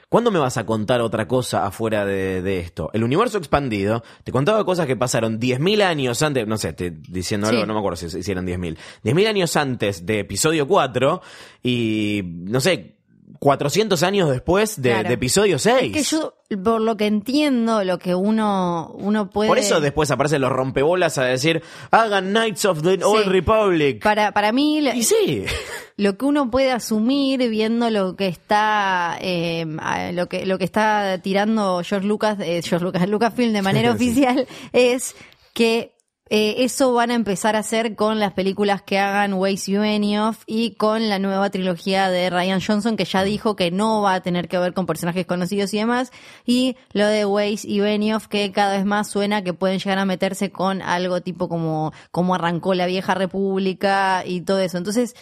¿Cuándo me vas a contar otra cosa afuera de, de esto? El universo expandido te contaba cosas que pasaron 10.000 años antes, no sé, estoy diciendo algo, Sí. no me acuerdo si, eran 10.000. 10.000 años antes de episodio 4 y, no sé, 400 años después de, Claro. de episodio 6. Es que yo, por lo que entiendo, lo que uno, uno puede... Por eso después aparecen los rompebolas a decir, hagan Knights of the Old Republic. Para, para mí, y sí. lo que uno puede asumir viendo lo que está eh, lo que lo que está tirando George Lucas eh, George Lucas Lucasfilm de manera Sí. oficial es que eh, eso van a empezar a hacer con las películas que hagan Weiss y Benioff y con la nueva trilogía de Ryan Johnson que ya dijo que no va a tener que ver con personajes conocidos y demás. Y lo de Weiss y Benioff que cada vez más suena que pueden llegar a meterse con algo tipo como como arrancó la vieja república y todo eso. Entonces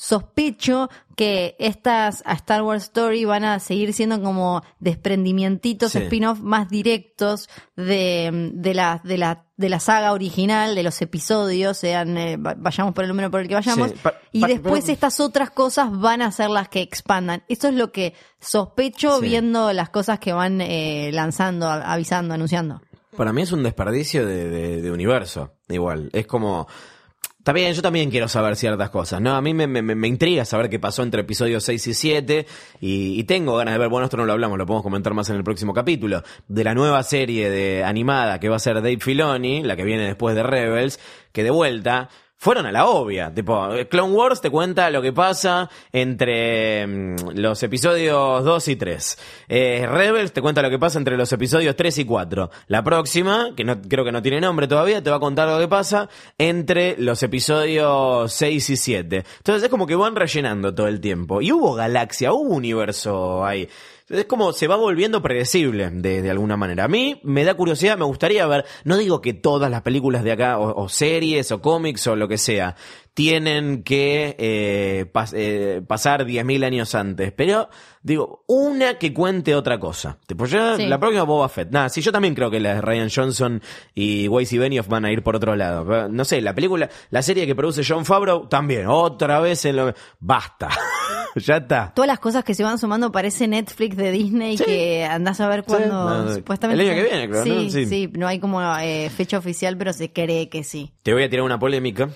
sospecho que estas a Star Wars Story van a seguir siendo como desprendimientos, Sí. spin-off más directos de, de la, de la, de la saga original, de los episodios, sean, eh, va- vayamos por el número por el que vayamos. Sí, pa- y después pero- estas otras cosas van a ser las que expandan. Esto es lo que sospecho Sí. viendo las cosas que van eh, lanzando, avisando, anunciando. Para mí es un desperdicio de, de- de universo. Igual. Es como. Está bien, yo también quiero saber ciertas cosas, ¿no? A mí me, me, me- intriga saber qué pasó entre episodios 6 y 7 y, y tengo ganas de ver, bueno, esto no lo hablamos, lo podemos comentar más en el próximo capítulo, de la nueva serie de animada que va a ser Dave Filoni, la que viene después de Rebels, que de vuelta fueron a la obvia, tipo, Clone Wars te cuenta lo que pasa entre mm, los episodios 2 y 3. Eh, Rebels te cuenta lo que pasa entre los episodios 3 y 4. La próxima, que no, creo que no tiene nombre todavía, te va a contar lo que pasa entre los episodios 6 y 7. Entonces es como que van rellenando todo el tiempo. Y hubo galaxia, hubo universo ahí. Es como se va volviendo predecible de, de alguna manera. A mí me da curiosidad, me gustaría ver, no digo que todas las películas de acá, o, o series, o cómics, o lo que sea, tienen que eh, pas- eh, pasar 10.000 años antes, pero digo, una que cuente otra cosa. Tipo, ya Sí. la próxima Boba Fett. Nada, sí, yo también creo que la de Ryan Johnson y Weiss y Benioff van a ir por otro lado. Pero, No sé, la película, la serie que produce John Favreau, también, otra vez en lo... Basta. ya está. Todas las cosas que se van sumando parece Netflix de Disney Sí. que andás a ver cuándo no, supuestamente. el año que viene, creo, sí, ¿no? Sí, Sí. no hay como eh, fecha oficial, pero se cree que sí. Te voy a tirar una polémica.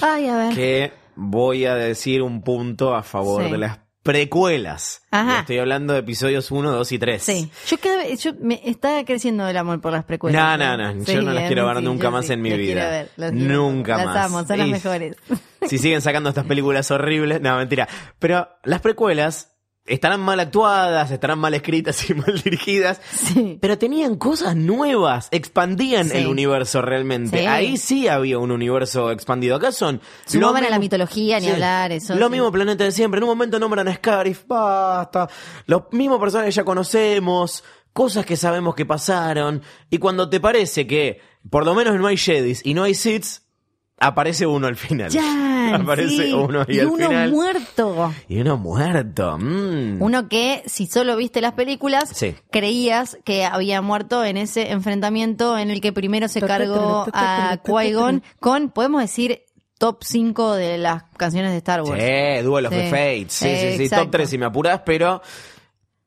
Ay, a ver. que voy a decir un punto a favor Sí. de las precuelas. Ajá. Estoy hablando de episodios 1, 2 y 3. Sí. Yo cada vez, yo me está creciendo el amor por las precuelas. No, ¿eh? no, no, Sí, yo no las quiero ver sí, nunca más en mi las vida. ver, las Nunca más. Las amo, son las mejores. Si siguen sacando estas películas horribles, no, mentira. Pero las precuelas estarán mal actuadas, estarán mal escritas y mal dirigidas. Sí. Pero tenían cosas nuevas, expandían Sí. el universo realmente. Sí. Ahí sí había un universo expandido. Acá son. Sumaban lo a la mismo- mitología, ni hablar, eso, Lo mismo planeta de siempre. En un momento nombran a Scarif, basta. Los mismos personajes que ya conocemos, cosas que sabemos que pasaron. Y cuando te parece que por lo menos no hay Jedis y no hay Siths, aparece uno al final. Ya, aparece sí. uno ahí y al uno final. muerto. Y uno muerto. mm. Uno que, si solo viste las películas, Sí. creías que había muerto en ese enfrentamiento en el que primero se cargó a Qui-Gon con, podemos decir, top 5 de las canciones de Star Wars. Sí, Duel of Sí. the Fates. Sí, sí, sí. Exacto. Top 3 si me apuras, pero.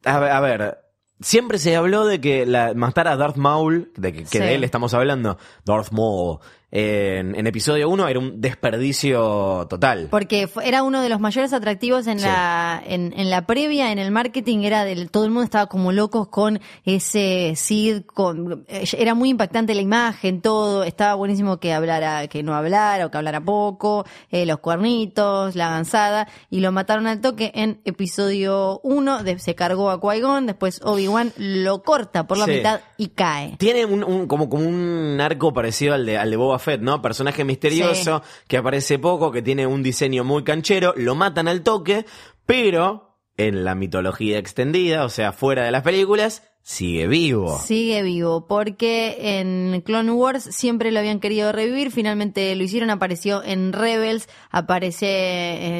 A ver, a ver, Siempre se habló de que la, matar a Darth Maul, de que, que Sí. de él estamos hablando, Darth Maul, en, en episodio 1 era un desperdicio total. Porque era uno de los mayores atractivos en Sí. la en, en la previa, en el marketing, era del todo el mundo estaba como locos con ese Sid, con eh, era muy impactante la imagen, todo, estaba buenísimo que hablara, que no hablara o que hablara poco, eh, los cuernitos, la avanzada, y lo mataron al toque en episodio 1, de- se cargó a Qui-Gon, después Obi-Wan lo corta por la Sí. mitad y cae. Tiene un, un- como, como un arco parecido al de, al de Boba Fett, ¿no? Personaje misterioso que aparece poco, que tiene un diseño muy canchero, lo matan al toque, pero en la mitología extendida, o sea, fuera de las películas, sigue vivo. Sigue vivo, porque en Clone Wars siempre lo habían querido revivir, finalmente lo hicieron, apareció en Rebels, aparece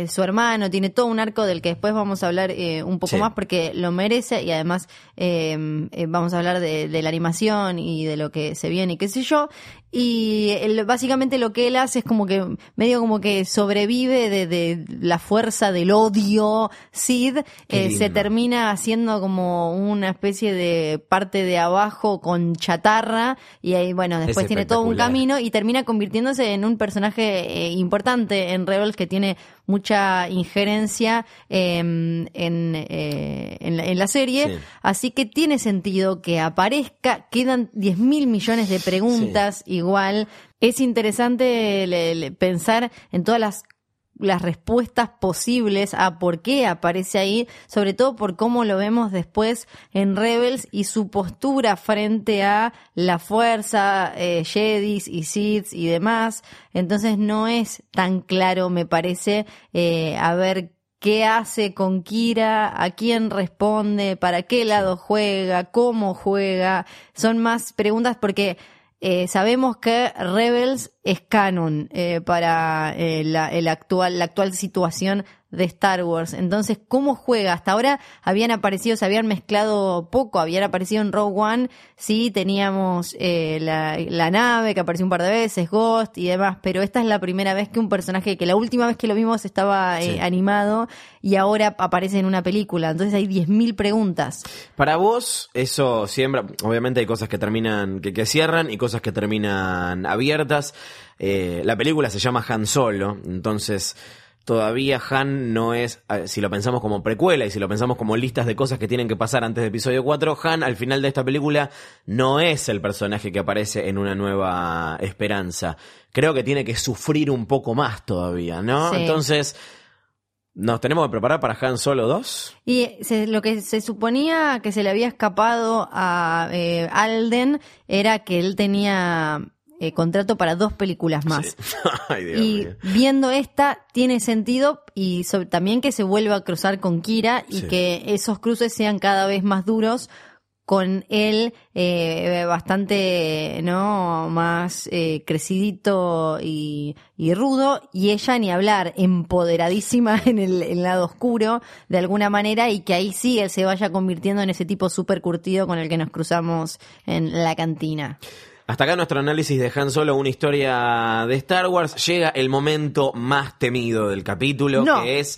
eh, su hermano, tiene todo un arco del que después vamos a hablar eh, un poco Sí. más porque lo merece y además eh, eh, vamos a hablar de, de la animación y de lo que se viene y qué sé yo. Y él- básicamente lo que él hace es como que medio como que sobrevive de, de la fuerza del odio Sid, eh, se termina haciendo como una especie de parte de abajo con chatarra y ahí bueno después Es tiene todo un camino y termina convirtiéndose en un personaje eh, importante en Rebels que tiene mucha injerencia eh, en, eh, en, la, en la serie. Sí. así que tiene sentido que aparezca. Quedan 10 mil millones de preguntas. Igual es interesante le- le- pensar en todas las las respuestas posibles a por qué aparece ahí, sobre todo por cómo lo vemos después en Rebels y su postura frente a la fuerza, eh, Jedis y Sith y demás. Entonces no es tan claro, me parece, eh, a ver qué hace con Kira, a quién responde, para qué lado juega, cómo juega. Son más preguntas porque eh, sabemos que Rebels es canon eh, para eh, la, el actual, la actual situación de Star Wars. Entonces, ¿cómo juega? Hasta ahora habían aparecido, se habían mezclado poco, habían aparecido en Rogue One, sí, teníamos eh, la, la nave que apareció un par de veces, Ghost y demás, pero esta es la primera vez que un personaje que la última vez que lo vimos estaba eh, animado y ahora aparece en una película. Entonces hay 10.000 preguntas. Para vos, eso siembra, obviamente hay cosas que terminan, que, que cierran y cosas que terminan abiertas. Eh, la película se llama Han Solo, entonces todavía Han no es, eh, si lo pensamos como precuela y si lo pensamos como listas de cosas que tienen que pasar antes de episodio 4, Han al final de esta película no es el personaje que aparece en una nueva esperanza. Creo que tiene que sufrir un poco más todavía, ¿no? Sí. Entonces, ¿nos tenemos que preparar para Han Solo 2? Y se- lo que se suponía que se le había escapado a eh, Alden era que él tenía eh, contrato para dos películas más. Ay, Dios Y viendo esta, tiene sentido y también que se vuelva a cruzar con Kira y Sí. que esos cruces sean cada vez más duros con él eh, bastante no más eh, crecidito y, y rudo y ella ni hablar empoderadísima en el, en el lado oscuro de alguna manera y que ahí sí él se vaya convirtiendo en ese tipo súper curtido con el que nos cruzamos en la cantina. Hasta acá nuestro análisis de Han Solo, una historia de Star Wars. Llega el momento más temido del capítulo, No. que es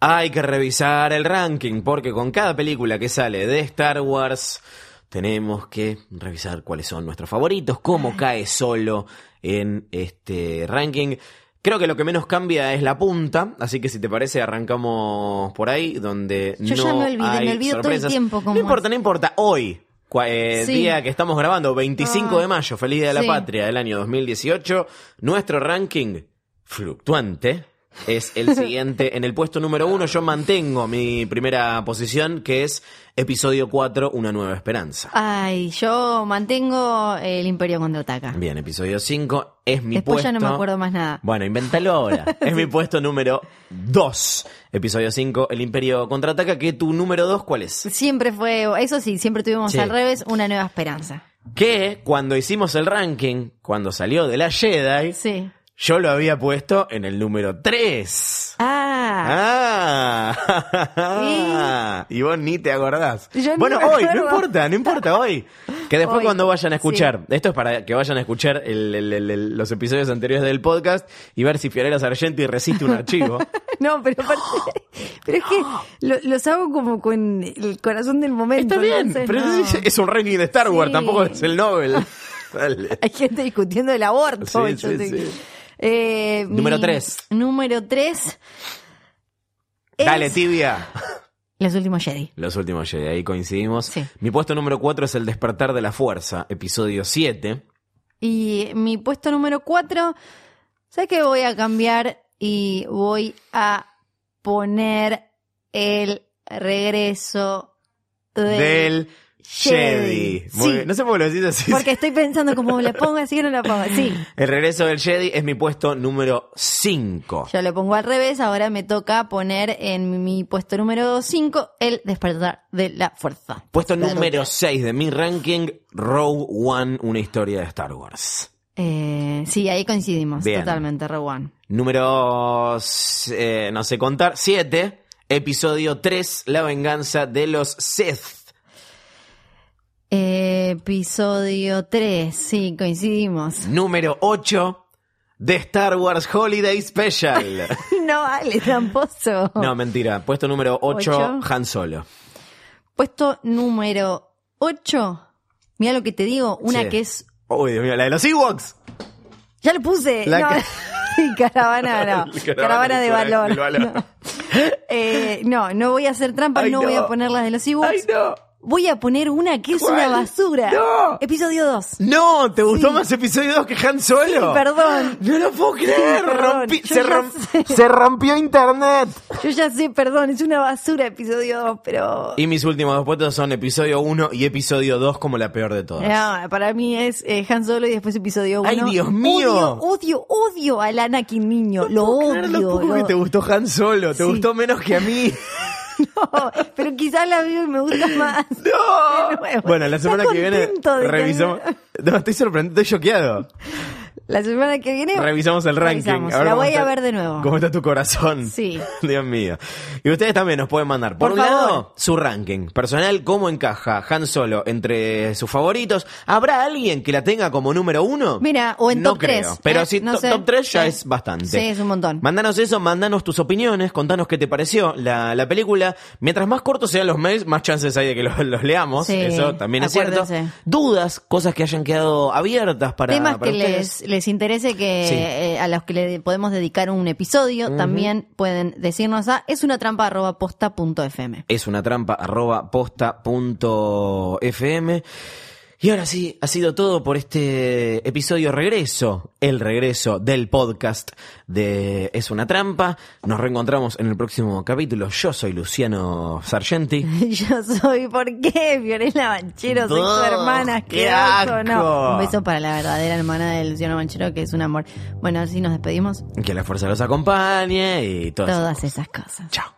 hay que revisar el ranking, porque con cada película que sale de Star Wars tenemos que revisar cuáles son nuestros favoritos, cómo cae solo en este ranking. Creo que lo que menos cambia es la punta, así que si te parece arrancamos por ahí, donde Yo no ya me olvidé, hay me olvido todo el sorpresas. tiempo No importa, es. no importa. Hoy, eh, Sí. día que estamos grabando, 25 Ah. de mayo, feliz día de la patria del año 2018, nuestro ranking fluctuante es el siguiente. en el puesto número uno yo mantengo mi primera posición, que es episodio 4, Una nueva esperanza. Ay, yo mantengo el Imperio contraataca. Bien, episodio 5 es mi Después puesto. ya no me acuerdo más nada. Bueno, invéntalo ahora. Es mi puesto número 2. Episodio 5, El Imperio contraataca. Que tu número 2, ¿cuál es? Siempre fue, eso sí, siempre tuvimos Sí. al revés una nueva esperanza. Que cuando hicimos el ranking, cuando salió de la Jedi, Sí. Yo lo había puesto en el número 3. Ah, Ah, y vos ni te acordás. Yo bueno, hoy, no importa, no importa, hoy. Que después Hoy, cuando vayan a escuchar, esto es para que vayan a escuchar el- el- el- el- los episodios anteriores del podcast y ver si Fiorella Sargenti resiste un archivo. no, pero aparte, pero es que lo- los hago como con el corazón del momento. Está bien, entonces pero no. es, es un ranking de Star Wars, Sí. tampoco es el Nobel. Dale. Hay gente discutiendo el aborto. Sí, Yo sí, te- sí. Eh, Número mi- tres. Número 3. Dale, tibia. Los últimos Jedi. Los últimos Jedi, ahí coincidimos. Sí. Mi puesto número 4 es El despertar de la fuerza, episodio 7. Y mi puesto número 4, ¿sabes qué? Voy a cambiar y voy a poner el regreso del, Del Jedi. Muy Sí. bien. No sé por qué lo decís así. Porque estoy pensando cómo le pongo así o no la pongo. Sí, El regreso del Jedi es mi puesto número 5. yo le pongo al revés. Ahora me toca poner en mi puesto número 5 el despertar de la fuerza. Puesto número 6 de mi ranking, Rogue One, una historia de Star Wars. Eh, sí, ahí coincidimos Bien. totalmente, Rowan. Número, eh, no sé contar, 7, episodio 3, La venganza de los Sith. Episodio 3, sí, coincidimos. Número 8, The Star Wars Holiday Special. No vale, tramposo. No, mentira. Puesto número 8, Ocho. Han Solo. Puesto número 8. Mira lo que te digo, una Sí. que es. Uy, Dios mío, la de los Ewoks. Ya lo puse. La no. ca- caravana, no. Caravana Caravana, de valor. valor. No. Eh, no, no voy a hacer trampa, Ay, no, voy a poner las de los Ewoks. Ay, no. Voy a poner una que es ¿Cuál? una basura. No. Episodio 2. No, ¿te gustó Sí. más episodio 2 que Han Solo? Sí, perdón. No lo puedo creer. perdón. rompí- se, ya rom- sé. se rompió internet. Yo ya sé, perdón, es una basura episodio 2, pero. Y mis últimos dos puestos son episodio 1 y episodio 2 como la peor de todas. No, para mí es eh, Han Solo y después episodio 1. ¡Ay, Dios mío! Odio, odio, odio al Anakin niño. lo No creer odio. lo poco lo- que te gustó Han Solo. Te Sí. gustó menos que a mí. No, pero quizás la veo y me gusta más. ¡No! Bueno, la semana ¿Estás que viene que- revisamos. No, estoy sorprendido, estoy choqueado. La semana que viene. Revisamos el ranking. Revisamos. La voy a ver de nuevo. ¿Cómo está tu corazón? Sí. Dios mío. Y ustedes también nos pueden mandar, por, Por un favor. lado, su ranking personal, cómo encaja Han Solo entre sus favoritos. ¿Habrá alguien que la tenga como número uno? Mira, o en no top creo. 3. Pero eh, si no to- sé. top 3 ya Sí. es bastante. Sí, es un montón. Mándanos eso, mándanos tus opiniones, contanos qué te pareció la, la película. Mientras más cortos sean los mails, más chances hay de que los, los leamos. Sí, eso también es cierto. acuérdense. Dudas, cosas que hayan quedado abiertas para, Temas para que ustedes. les, les interese que Sí. eh, a los que le podemos dedicar un episodio, también pueden decirnos a es una trampa arroba posta punto fm. es una trampa arroba posta punto fm. Y ahora sí, ha sido todo por este episodio regreso, el regreso del podcast de Es una trampa. Nos reencontramos en el próximo capítulo. Yo soy Luciano Sargenti. Yo soy, ¿por qué? Fiorella Banchero, soy tu hermana, qué asco, no. Un beso para la verdadera hermana de Luciano Banchero, que es un amor. Bueno, así nos despedimos. Que la fuerza los acompañe y todo eso. Todas esas cosas. Chao.